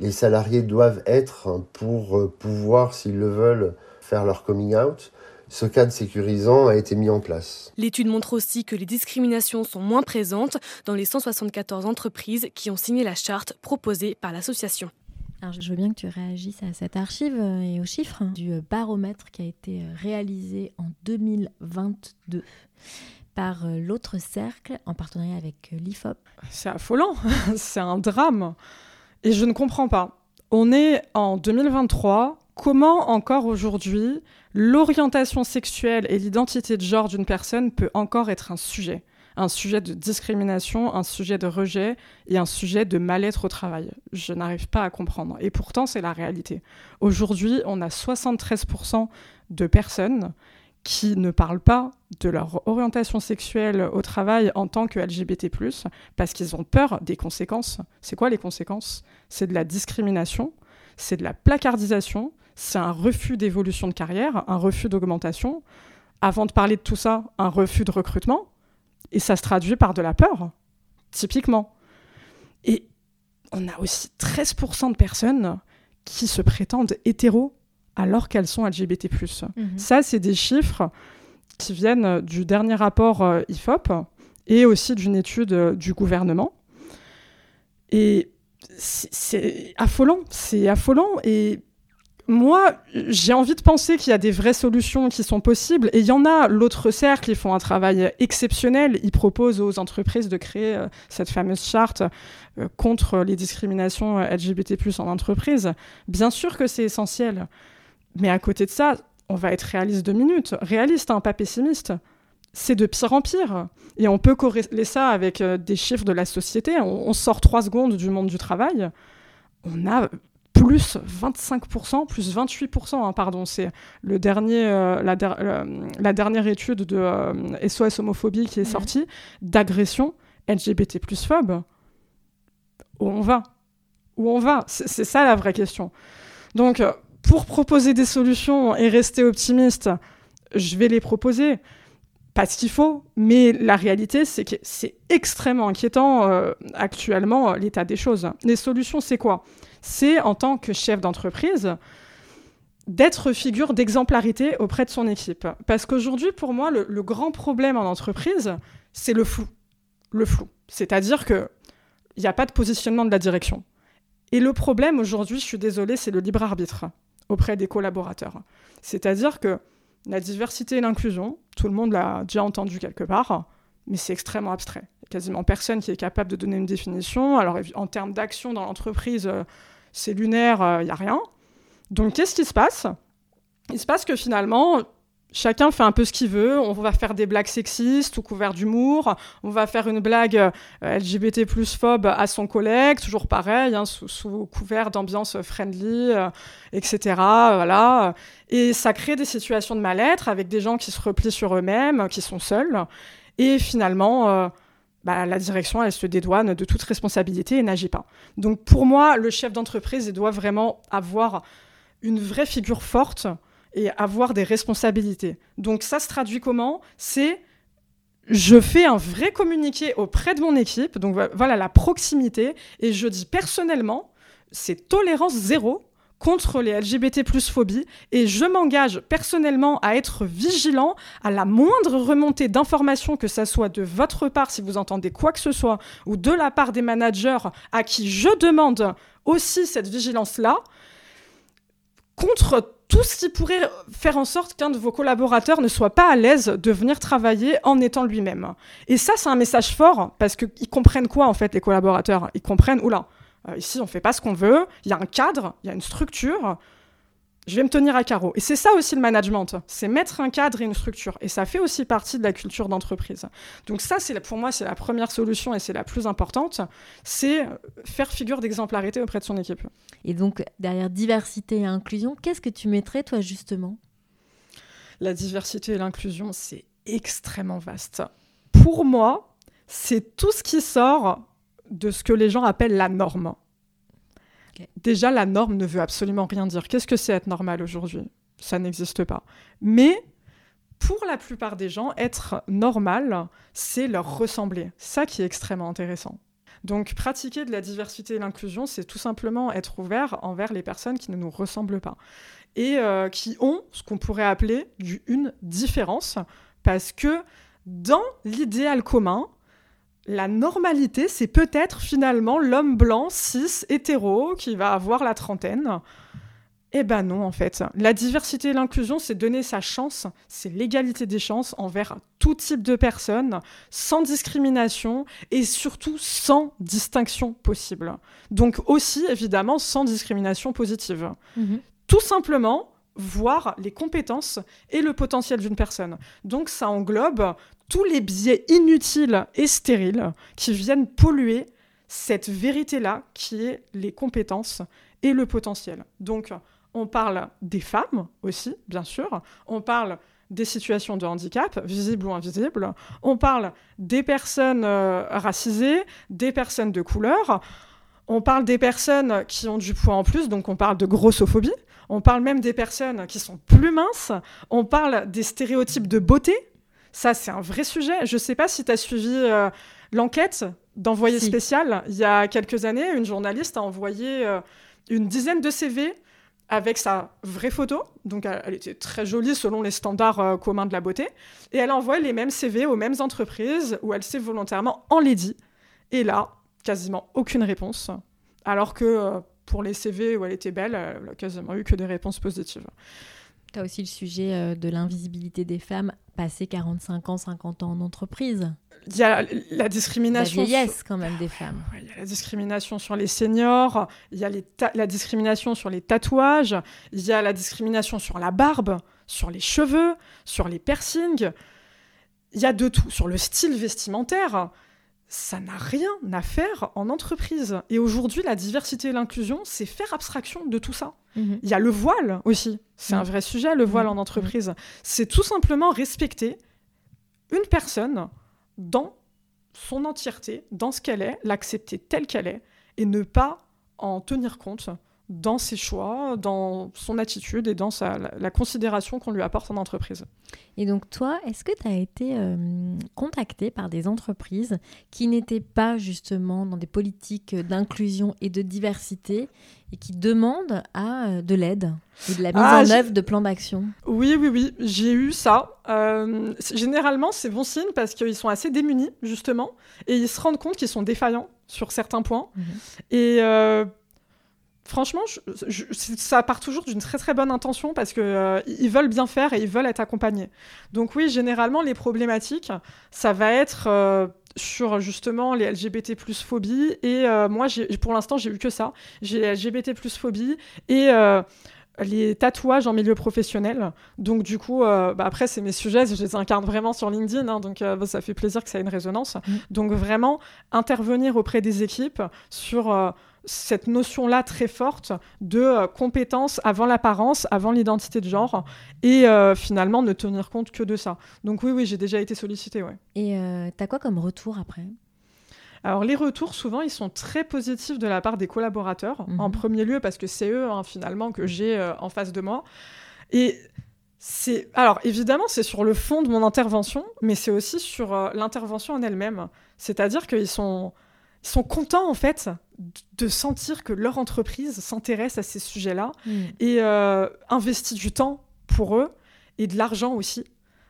les salariés doivent être pour pouvoir, s'ils le veulent, faire leur coming out, ce cadre sécurisant a été mis en place. L'étude montre aussi que les discriminations sont moins présentes dans les 174 entreprises qui ont signé la charte proposée par l'association. Je veux bien que tu réagisses à cette archive euh, et aux chiffres du euh, baromètre qui a été euh, réalisé en 2022 par l'autre cercle en partenariat avec l'IFOP. C'est affolant, c'est un drame. Et je ne comprends pas. On est en 2023. Comment encore aujourd'hui l'orientation sexuelle et l'identité de genre d'une personne peut encore être un sujet? Un sujet de discrimination, un sujet de rejet et un sujet de mal-être au travail. Je n'arrive pas à comprendre. Et pourtant, c'est la réalité. Aujourd'hui, on a 73% de personnes qui ne parlent pas de leur orientation sexuelle au travail en tant que LGBT+, parce qu'ils ont peur des conséquences. C'est quoi les conséquences? C'est de la discrimination, c'est de la placardisation, c'est un refus d'évolution de carrière, un refus d'augmentation. Avant de parler de tout ça, un refus de recrutement, et ça se traduit par de la peur, typiquement. Et on a aussi 13% de personnes qui se prétendent hétéros alors qu'elles sont LGBT. Mhm. Ça, c'est des chiffres qui viennent du dernier rapport euh, IFOP et aussi d'une étude euh, du gouvernement. Et c'est affolant, c'est affolant. Et moi, j'ai envie de penser qu'il y a des vraies solutions qui sont possibles. Et il y en a. L'autre cercle, ils font un travail exceptionnel. Ils proposent aux entreprises de créer euh, cette fameuse charte euh, contre les discriminations euh, LGBT en entreprise. Bien sûr que c'est essentiel. Mais à côté de ça, on va être réaliste deux minutes. Réaliste, hein, pas pessimiste. C'est de pire en pire. Et on peut corréler ça avec des chiffres de la société. On, on sort trois secondes du monde du travail. On a plus 25%, plus 28%, hein, pardon, c'est le dernier, euh, la, la, dernière étude de SOS euh, homophobie qui est sortie, d'agression LGBT plus phobe. Où on va? Où on va? C'est ça la vraie question. Donc, euh, pour proposer des solutions et rester optimiste, je vais les proposer parce qu'il faut, mais la réalité, c'est que c'est extrêmement inquiétant actuellement l'état des choses. Les solutions, c'est quoi? C'est en tant que chef d'entreprise d'être figure d'exemplarité auprès de son équipe. Parce qu'aujourd'hui, pour moi, le, grand problème en entreprise, c'est le flou. Le flou. C'est-à-dire qu'il n'y a pas de positionnement de la direction. Et le problème aujourd'hui, je suis désolée, c'est le libre arbitre auprès des collaborateurs. C'est-à-dire que la diversité et l'inclusion, tout le monde l'a déjà entendu quelque part, mais c'est extrêmement abstrait. Il n'y a quasiment personne qui est capable de donner une définition. Alors, en termes d'action dans l'entreprise, euh, c'est lunaire, il euh, n'y a rien. Donc qu'est-ce qui se passe? Il se passe que finalement, chacun fait un peu ce qu'il veut. On va faire des blagues sexistes ou couvertes d'humour. On va faire une blague euh, LGBT plus phobe à son collègue, toujours pareil, hein, sous, couvert d'ambiance friendly, etc. Voilà. Et ça crée des situations de mal-être avec des gens qui se replient sur eux-mêmes, qui sont seuls. Et finalement, bah, la direction, elle se dédouane de toute responsabilité et n'agit pas. Donc pour moi, le chef d'entreprise, doit vraiment avoir une vraie figure forte et avoir des responsabilités. Donc ça se traduit comment? C'est je fais un vrai communiqué auprès de mon équipe, donc voilà la proximité, et je dis personnellement, c'est tolérance zéro contre les LGBT plus phobie et je m'engage personnellement à être vigilant à la moindre remontée d'informations que ça soit de votre part si vous entendez quoi que ce soit ou de la part des managers à qui je demande aussi cette vigilance là contre tout ce qui pourrait faire en sorte qu'un de vos collaborateurs ne soit pas à l'aise de venir travailler en étant lui-même. Et ça, c'est un message fort parce qu'ils comprennent quoi en fait les collaborateurs? Ils comprennent, oula, euh, ici on fait pas ce qu'on veut, il y a un cadre, il y a une structure, je vais me tenir à carreau. Et c'est ça aussi le management, c'est mettre un cadre et une structure. Et ça fait aussi partie de la culture d'entreprise. Donc ça, c'est pour moi, c'est la première solution et c'est la plus importante, c'est faire figure d'exemplarité auprès de son équipe. Et donc, derrière diversité et inclusion, qu'est-ce que tu mettrais, toi, justement? La diversité et l'inclusion, c'est extrêmement vaste. Pour moi, c'est tout ce qui sort de ce que les gens appellent la norme. Déjà, la norme ne veut absolument rien dire. Qu'est-ce que c'est être normal aujourd'hui? Ça n'existe pas. Mais pour la plupart des gens, être normal, c'est leur ressembler. Ça qui est extrêmement intéressant. Donc pratiquer de la diversité et l'inclusion, c'est tout simplement être ouvert envers les personnes qui ne nous ressemblent pas et euh, qui ont ce qu'on pourrait appeler une différence, parce que dans l'idéal commun, la normalité, c'est peut-être finalement l'homme blanc, cis, hétéro, qui va avoir la trentaine. Eh ben non, en fait. La diversité et l'inclusion, c'est donner sa chance, c'est l'égalité des chances envers tout type de personnes, sans discrimination et surtout sans distinction possible. Donc aussi, évidemment, sans discrimination positive. Mhm. Tout simplement, voir les compétences et le potentiel d'une personne. Donc ça englobe tous les biais inutiles et stériles qui viennent polluer cette vérité-là qui est les compétences et le potentiel. Donc, on parle des femmes aussi, bien sûr. On parle des situations de handicap, visibles ou invisibles. On parle des personnes euh, racisées, des personnes de couleur. On parle des personnes qui ont du poids en plus, donc on parle de grossophobie. On parle même des personnes qui sont plus minces. On parle des stéréotypes de beauté, ça, c'est un vrai sujet. Je ne sais pas si tu as suivi euh, l'enquête d'envoyé spécial. Il y a quelques années, une journaliste a envoyé euh, une dizaine de CV avec sa vraie photo. Donc, elle, était très jolie selon les standards euh, communs de la beauté. Et elle envoie les mêmes CV aux mêmes entreprises où elle s'est volontairement enlaidie. Et là, quasiment aucune réponse. Alors que pour les CV où elle était belle, elle n'a quasiment eu que des réponses positives. Tu as aussi le sujet de l'invisibilité des femmes passé 45 ans, 50 ans en entreprise. Il y a la discrimination. La vieillesse quand même des femmes. Il y a la discrimination sur les seniors, il y a la discrimination sur les tatouages, il y a la discrimination sur la barbe, sur les cheveux, sur les piercings. Il y a de tout. Sur le style vestimentaire, ça n'a rien à faire en entreprise. Et aujourd'hui, la diversité et l'inclusion, c'est faire abstraction de tout ça. Mhm. Il y a le voile aussi. C'est un mhm. vrai sujet, le voile en mhm. entreprise. C'est tout simplement respecter une personne dans son entièreté, dans ce qu'elle est, l'accepter telle qu'elle est, et ne pas en tenir compte dans ses choix, dans son attitude et dans la, considération qu'on lui apporte en entreprise. Et donc toi, est-ce que tu as été euh, contacté par des entreprises qui n'étaient pas justement dans des politiques d'inclusion et de diversité et qui demandent à euh, de l'aide et de la mise ah, en œuvre de plans d'action? Oui, oui, oui, j'ai eu ça. Euh, généralement, c'est bon signe parce qu'ils sont assez démunis, justement, et ils se rendent compte qu'ils sont défaillants sur certains points. Mhm. Et franchement, ça part toujours d'une très très bonne intention parce que euh, ils veulent bien faire et ils veulent être accompagnés. Donc oui, généralement les problématiques, ça va être euh, sur justement les LGBT plus phobie et euh, moi pour l'instant j'ai eu que ça. J'ai LGBT plus phobie et les tatouages en milieu professionnel. Donc du coup, bah, après c'est mes sujets, je les incarne vraiment sur LinkedIn, hein, donc ça fait plaisir que ça ait une résonance. Mmh. Donc vraiment intervenir auprès des équipes sur cette notion-là très forte de euh, compétence avant l'apparence, avant l'identité de genre, et euh, finalement ne tenir compte que de ça. Donc oui, oui, j'ai déjà été sollicitée, ouais. Et euh, t'as quoi comme retour après? Alors les retours, souvent, ils sont très positifs de la part des collaborateurs, Mhm. en premier lieu parce que c'est eux, hein, finalement, que j'ai euh, en face de moi. Et c'est... Alors évidemment, c'est sur le fond de mon intervention, mais c'est aussi sur euh, l'intervention en elle-même. C'est-à-dire qu'ils sont... Ils sont contents, en fait, de sentir que leur entreprise s'intéresse à ces sujets-là Mm. et euh, investit du temps pour eux et de l'argent aussi.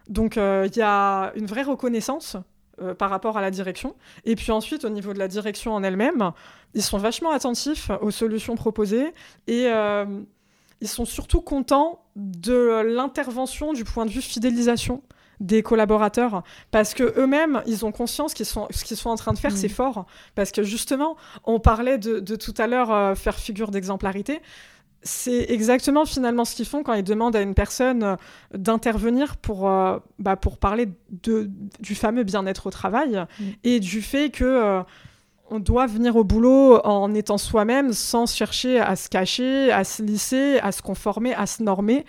Donc euh, il y a une vraie reconnaissance euh, par rapport à la direction. Et puis ensuite, au niveau de la direction en elle-même, ils sont vachement attentifs aux solutions proposées et ils sont surtout contents de l'intervention du point de vue fidélisation des collaborateurs parce que eux-mêmes ils ont conscience qu'ils sont ce qu'ils sont en train de faire c'est fort. Parce que justement on parlait de, de tout à l'heure euh, faire figure d'exemplarité. C'est exactement finalement ce qu'ils font quand ils demandent à une personne euh, d'intervenir pour, euh, bah, pour parler de, du fameux bien-être au travail Mm. et du fait que on doit venir au boulot en étant soi-même sans chercher à se cacher, à se lisser, à se conformer, à se normer,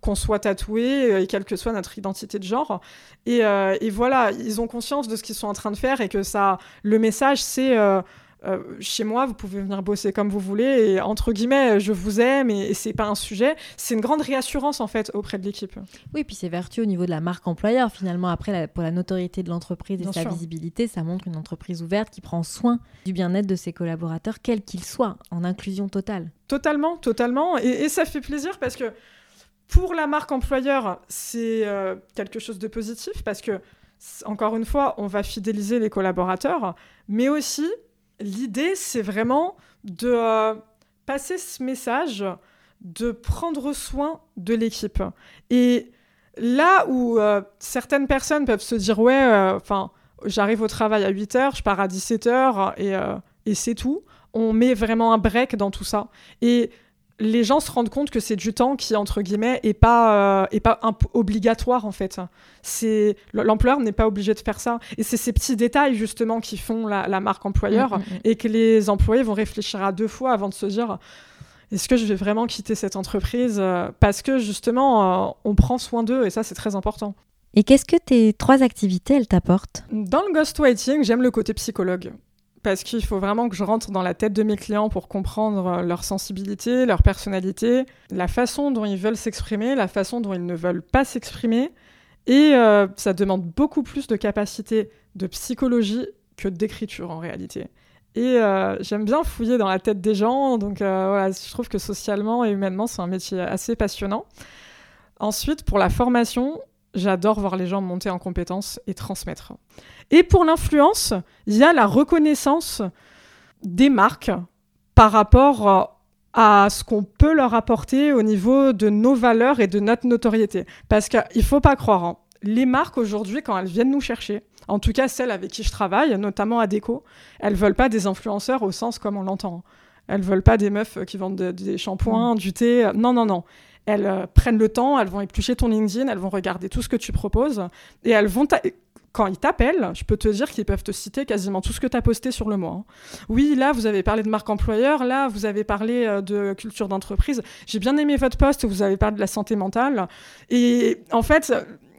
qu'on soit tatoué euh, et quelle que soit notre identité de genre. Et, euh, et voilà, ils ont conscience de ce qu'ils sont en train de faire et que ça, le message, c'est euh, chez moi, vous pouvez venir bosser comme vous voulez et entre guillemets, je vous aime et, et c'est pas un sujet. C'est une grande réassurance en fait auprès de l'équipe. Oui, puis c'est vertueux au niveau de la marque employeur. Finalement, après, la- pour la notoriété de l'entreprise et Bien sa sûr. visibilité, ça montre une entreprise ouverte qui prend soin du bien-être de ses collaborateurs, quels qu'ils soient, en inclusion totale. Totalement, totalement. Et, et ça fait plaisir parce que pour la marque employeur, c'est euh, quelque chose de positif parce que, encore une fois, on va fidéliser les collaborateurs, mais aussi l'idée, c'est vraiment de euh, passer ce message, de prendre soin de l'équipe. Et là où euh, certaines personnes peuvent se dire, ouais, euh, j'arrive au travail à 8h, je pars à 17h et, euh, et c'est tout, on met vraiment un break dans tout ça. Et les gens se rendent compte que c'est du temps qui, entre guillemets, est pas, euh, est pas obligatoire, en fait. C'est L'employeur n'est pas obligé de faire ça. Et c'est ces petits détails, justement, qui font la, la marque employeur Mm, mm, mm. et que les employés vont réfléchir à deux fois avant de se dire est-ce que je vais vraiment quitter cette entreprise euh, Parce que, justement, euh, on prend soin d'eux et ça, c'est très important. Et qu'est-ce que tes trois activités, elles t'apportent? Dans le ghostwriting, j'aime le côté psychologue. Parce qu'il faut vraiment que je rentre dans la tête de mes clients pour comprendre euh, leur sensibilité, leur personnalité, la façon dont ils veulent s'exprimer, la façon dont ils ne veulent pas s'exprimer. Et euh, ça demande beaucoup plus de capacité de psychologie que d'écriture en réalité. Et euh, j'aime bien fouiller dans la tête des gens, donc voilà, je trouve que socialement et humainement, c'est un métier assez passionnant. Ensuite, pour la formation, j'adore voir les gens monter en compétences et transmettre. Et pour l'influence, il y a la reconnaissance des marques par rapport euh, à ce qu'on peut leur apporter au niveau de nos valeurs et de notre notoriété. Parce qu'il ne faut pas croire, hein, les marques aujourd'hui, quand elles viennent nous chercher, en tout cas celles avec qui je travaille, notamment à Déco, elles veulent pas des influenceurs au sens comme on l'entend. Elles veulent pas des meufs qui vendent de- des shampoings, du thé. Non, non, non. Elles euh, prennent le temps, elles vont éplucher ton LinkedIn, elles vont regarder tout ce que tu proposes et elles vont quand ils t'appellent, je peux te dire qu'ils peuvent te citer quasiment tout ce que tu as posté sur le mois. hein. Oui, là, vous avez parlé de marque employeur, là, vous avez parlé euh, de culture d'entreprise. J'ai bien aimé votre poste, vous avez parlé de la santé mentale. Et en fait,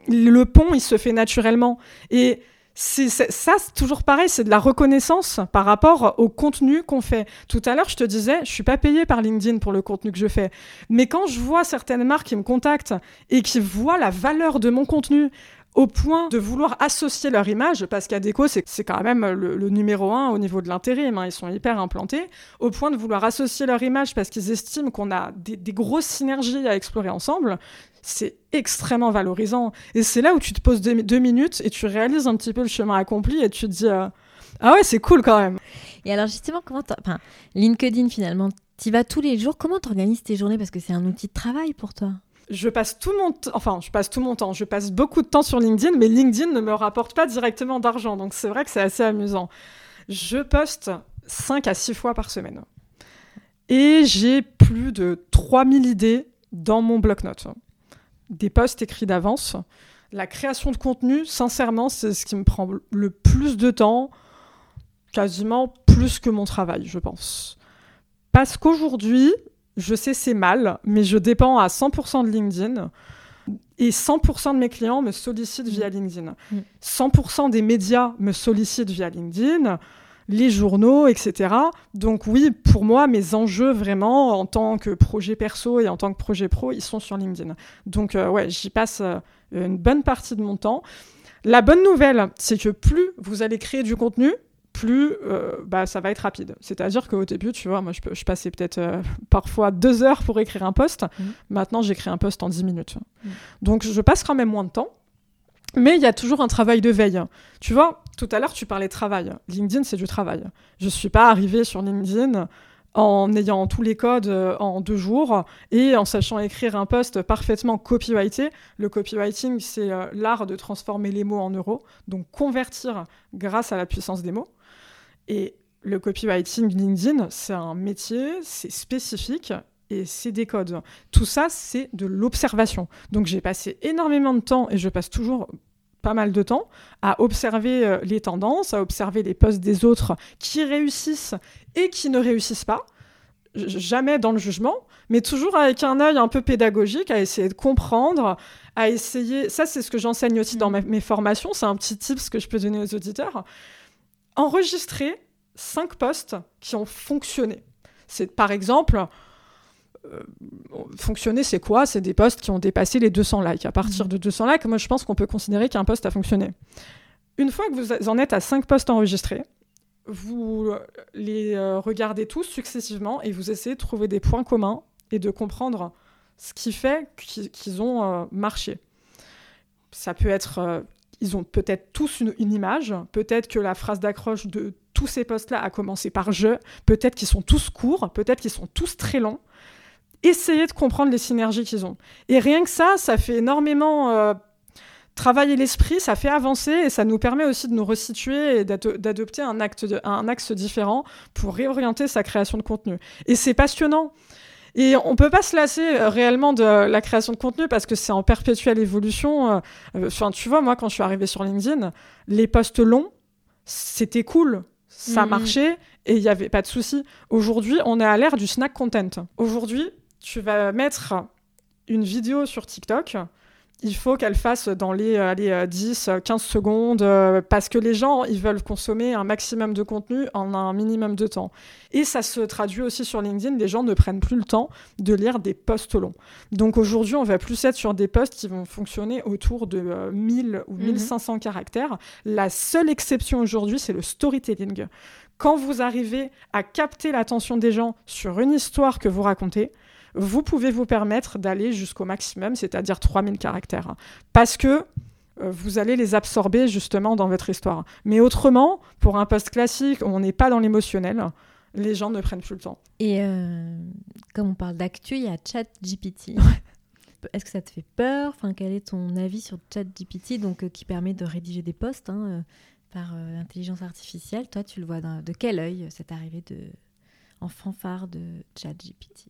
le pont, il se fait naturellement. Et c'est, ça, c'est toujours pareil, c'est de la reconnaissance par rapport au contenu qu'on fait. Tout à l'heure, je te disais, je suis pas payée par LinkedIn pour le contenu que je fais. Mais quand je vois certaines marques qui me contactent et qui voient la valeur de mon contenu, au point de vouloir associer leur image, parce qu'Adeco, c'est c'est quand même le, numéro un au niveau de l'intérim, hein, ils sont hyper implantés, au point de vouloir associer leur image parce qu'ils estiment qu'on a des grosses synergies à explorer ensemble, c'est extrêmement valorisant. Et c'est là où tu te poses deux, deux minutes et tu réalises un petit peu le chemin accompli et tu te dis euh, Ah ouais, c'est cool quand même. Et alors justement, comment enfin, LinkedIn finalement, tu vas tous les jours, comment t'organises tes journées? Parce que c'est un outil de travail pour toi. Je passe tout mon temps, enfin, je passe tout mon temps, je passe beaucoup de temps sur LinkedIn, mais LinkedIn ne me rapporte pas directement d'argent, donc c'est vrai que c'est assez amusant. Je poste 5 à 6 fois par semaine. Et j'ai plus de 3000 idées dans mon bloc-notes. Des posts écrits d'avance. La création de contenu, sincèrement, c'est ce qui me prend le plus de temps, quasiment plus que mon travail, je pense. Parce qu'aujourd'hui, je sais c'est mal, mais je dépends à 100% de LinkedIn. Et 100% de mes clients me sollicitent via LinkedIn. 100% des médias me sollicitent via LinkedIn, les journaux, etc. Donc oui, pour moi, mes enjeux vraiment en tant que projet perso et en tant que projet pro, ils sont sur LinkedIn. Donc euh, ouais, j'y passe euh, une bonne partie de mon temps. La bonne nouvelle, c'est que plus vous allez créer du contenu, plus euh, bah, ça va être rapide. C'est-à-dire qu'au début, tu vois, moi, je, passais peut-être euh, parfois deux heures pour écrire un post. Maintenant, j'écris un post en 10 minutes. Donc, je passe quand même moins de temps. Mais il y a toujours un travail de veille. Tu vois, tout à l'heure, tu parlais travail. LinkedIn, c'est du travail. Je ne suis pas arrivée sur LinkedIn en ayant tous les codes euh, en deux jours et en sachant écrire un post parfaitement copyrighté. Le copywriting, c'est euh, l'art de transformer les mots en euros, donc convertir grâce à la puissance des mots. Et le copywriting LinkedIn, c'est un métier, c'est spécifique et c'est des codes. Tout ça, c'est de l'observation. Donc j'ai passé énormément de temps et je passe toujours pas mal de temps à observer euh, les tendances, à observer les posts des autres qui réussissent et qui ne réussissent pas. Jamais dans le jugement, mais toujours avec un œil un peu pédagogique, à essayer de comprendre, à essayer. Ça, c'est ce que j'enseigne aussi dans ma- mes formations. C'est un petit tip que je peux donner aux auditeurs. Enregistrer cinq posts qui ont fonctionné. C'est par exemple fonctionner, c'est quoi? C'est des posts qui ont dépassé les 200 likes. À partir de 200 likes, moi, je pense qu'on peut considérer qu'un post a fonctionné. Une fois que vous en êtes à 5 posts enregistrés, vous euh, les euh, regardez tous successivement et vous essayez de trouver des points communs et de comprendre ce qui fait qu'ils ont euh, marché. Ça peut être, euh, ils ont peut-être tous une, une image, peut-être que la phrase d'accroche de tous ces posts-là a commencé par je, peut-être qu'ils sont tous courts, peut-être qu'ils sont tous très longs. Essayez de comprendre les synergies qu'ils ont. Et rien que ça, ça fait énormément euh, travailler l'esprit, ça fait avancer et ça nous permet aussi de nous resituer et d'ado- d'adopter un, acte de- un axe différent pour réorienter sa création de contenu. Et c'est passionnant. Et on peut pas se lasser euh, réellement de la création de contenu parce que c'est en perpétuelle évolution. euh, Enfin, tu vois, moi, quand je suis arrivée sur LinkedIn, les posts longs, c'était cool, ça Mhm. marchait et il n'y avait pas de souci. Aujourd'hui, on est à l'ère du snack content. Aujourd'hui, tu vas mettre une vidéo sur TikTok. Il faut qu'elle fasse dans les, euh, allez, euh, 10, euh, 15 secondes, euh, parce que les gens, ils veulent consommer un maximum de contenu en un minimum de temps. Et ça se traduit aussi sur LinkedIn, les gens ne prennent plus le temps de lire des posts longs. Donc aujourd'hui, on va plus être sur des posts qui vont fonctionner autour de euh, 1000 ou Mhm. 1500 caractères. La seule exception aujourd'hui, c'est le storytelling. Quand vous arrivez à capter l'attention des gens sur une histoire que vous racontez, vous pouvez vous permettre d'aller jusqu'au maximum, c'est-à-dire 3000 caractères. Parce que euh, vous allez les absorber justement dans votre histoire. Mais autrement, pour un post classique où on n'est pas dans l'émotionnel, les gens ne prennent plus le temps. Et euh, comme on parle d'actu, il y a ChatGPT. Est-ce que ça te fait peur? Enfin, Quel est ton avis sur ChatGPT, donc, euh, qui permet de rédiger des posts hein, euh, par intelligence artificielle? Toi, tu le vois de quel œil, cette arrivée de... en fanfare de ChatGPT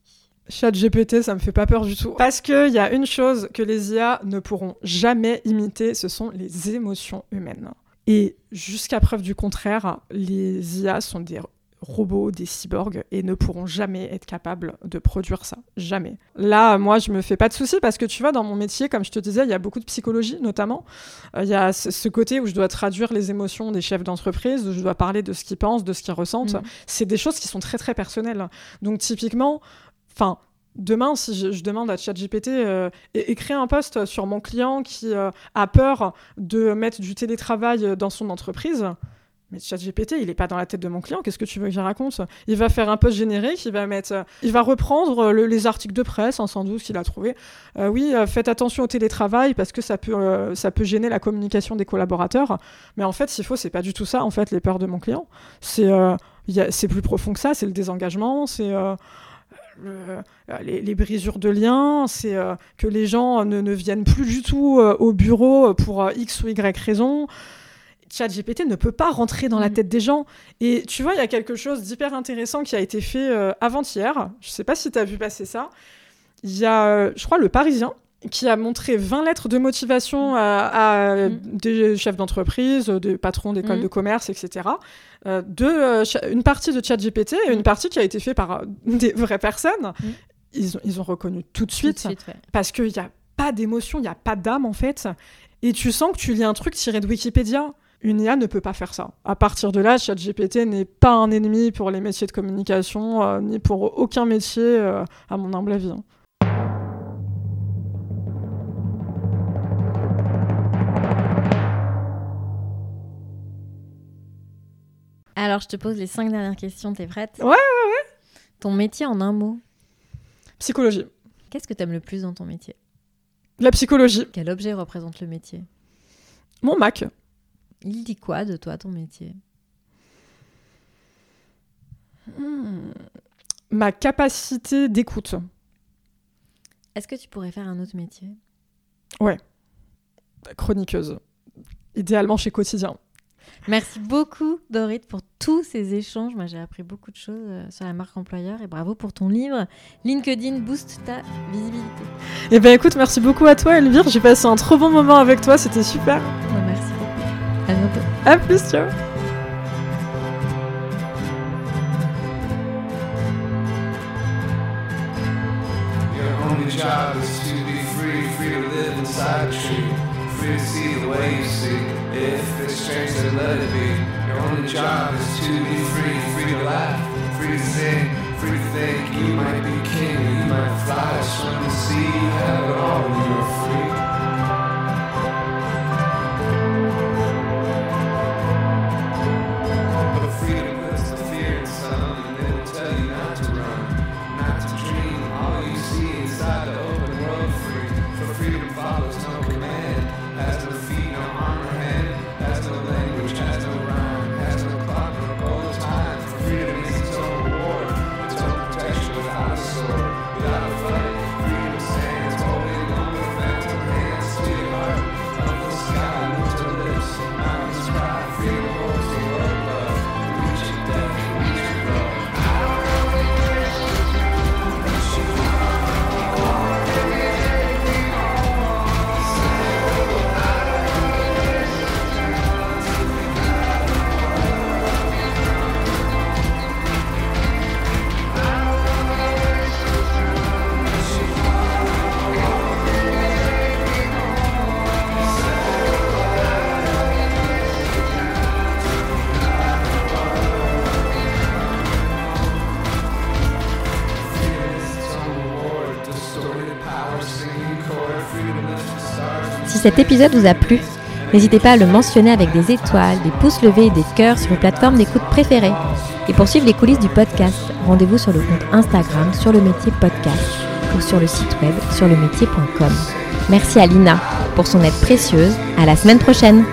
Chat GPT, ça me fait pas peur du tout. Parce qu'il y a une chose que les IA ne pourront jamais imiter, ce sont les émotions humaines. Et jusqu'à preuve du contraire, les IA sont des robots, des cyborgs, et ne pourront jamais être capables de produire ça. Jamais. Là, moi, je me fais pas de soucis parce que tu vois, dans mon métier, comme je te disais, il y a beaucoup de psychologie, notamment. Euh, Il y a ce, côté où je dois traduire les émotions des chefs d'entreprise, où je dois parler de ce qu'ils pensent, de ce qu'ils ressentent. Mhm. C'est des choses qui sont très, très personnelles. Donc, typiquement, Enfin, demain, si je, je demande à ChatGPT, euh, é- écris un post sur mon client qui euh, a peur de mettre du télétravail dans son entreprise. Mais ChatGPT, il est pas dans la tête de mon client. Qu'est-ce que tu veux qu'il raconte? Il va faire un post il va mettre, euh, il va reprendre euh, le- les articles de presse, en 112 qu'il a trouvé. Euh, oui, euh, faites attention au télétravail parce que ça peut, euh, ça peut gêner la communication des collaborateurs. Mais en fait, s'il faut, c'est pas du tout ça. En fait, les peurs de mon client, c'est, euh, c'est plus profond que ça. C'est le désengagement, c'est euh, le- les, les brisures de liens, c'est euh, que les gens ne, ne viennent plus du tout euh, au bureau pour euh, X ou Y raison. ChatGPT ne peut pas rentrer dans la tête des gens. Et tu vois, il y a quelque chose d'hyper intéressant qui a été fait euh, avant-hier. Je sais pas si tu as vu passer ça. Il y a, euh, je crois, le Parisien qui a montré 20 lettres de motivation à, à des chefs d'entreprise, des patrons d'écoles Mm. de commerce, etc. Euh, de, euh, une partie de ChatGPT et une partie qui a été faite par euh, des vraies personnes. Ils, ont, ils ont reconnu tout de suite, suite, ouais. parce qu'il n'y a pas d'émotion, il n'y a pas d'âme en fait. Et tu sens que tu lis un truc tiré de Wikipédia. Une IA ne peut pas faire ça. À partir de là, ChatGPT n'est pas un ennemi pour les métiers de communication, euh, ni pour aucun métier, à mon humble avis. hein. Alors, je te pose les cinq dernières questions, t'es prête Ouais, ouais, ouais. Ton métier en un mot Psychologie. Qu'est-ce que t'aimes le plus dans ton métier? La psychologie. Quel objet représente le métier? Mon Mac. Il dit quoi de toi, ton métier? Hmm. Ma capacité d'écoute. Est-ce que tu pourrais faire un autre métier? Ouais. Chroniqueuse. Idéalement chez Quotidien. Merci beaucoup, Dorit, pour tous ces échanges. Moi, j'ai appris beaucoup de choses euh, sur la marque employeur et bravo pour ton livre. LinkedIn booste ta visibilité. Eh ben écoute, merci beaucoup à toi Elvire. J'ai passé un trop bon moment avec toi. C'était super. Ouais, merci beaucoup. À bientôt. À plus, ciao. Your only job is to be free, free to live inside a tree, free to see the way you see. If it's strange, then let it be. Your only job is to be free, free to laugh, free to sing, free to think. You might be king, you might fly, swim the sea, have it all when you're free. Cet épisode vous a plu, n'hésitez pas à le mentionner avec des étoiles, des pouces levés et des cœurs sur vos plateformes d'écoute préférées. Et pour suivre les coulisses du podcast, rendez-vous sur le compte Instagram sur le métier podcast ou sur le site web sur le métier.com. Merci à Lina pour son aide précieuse. À la semaine prochaine!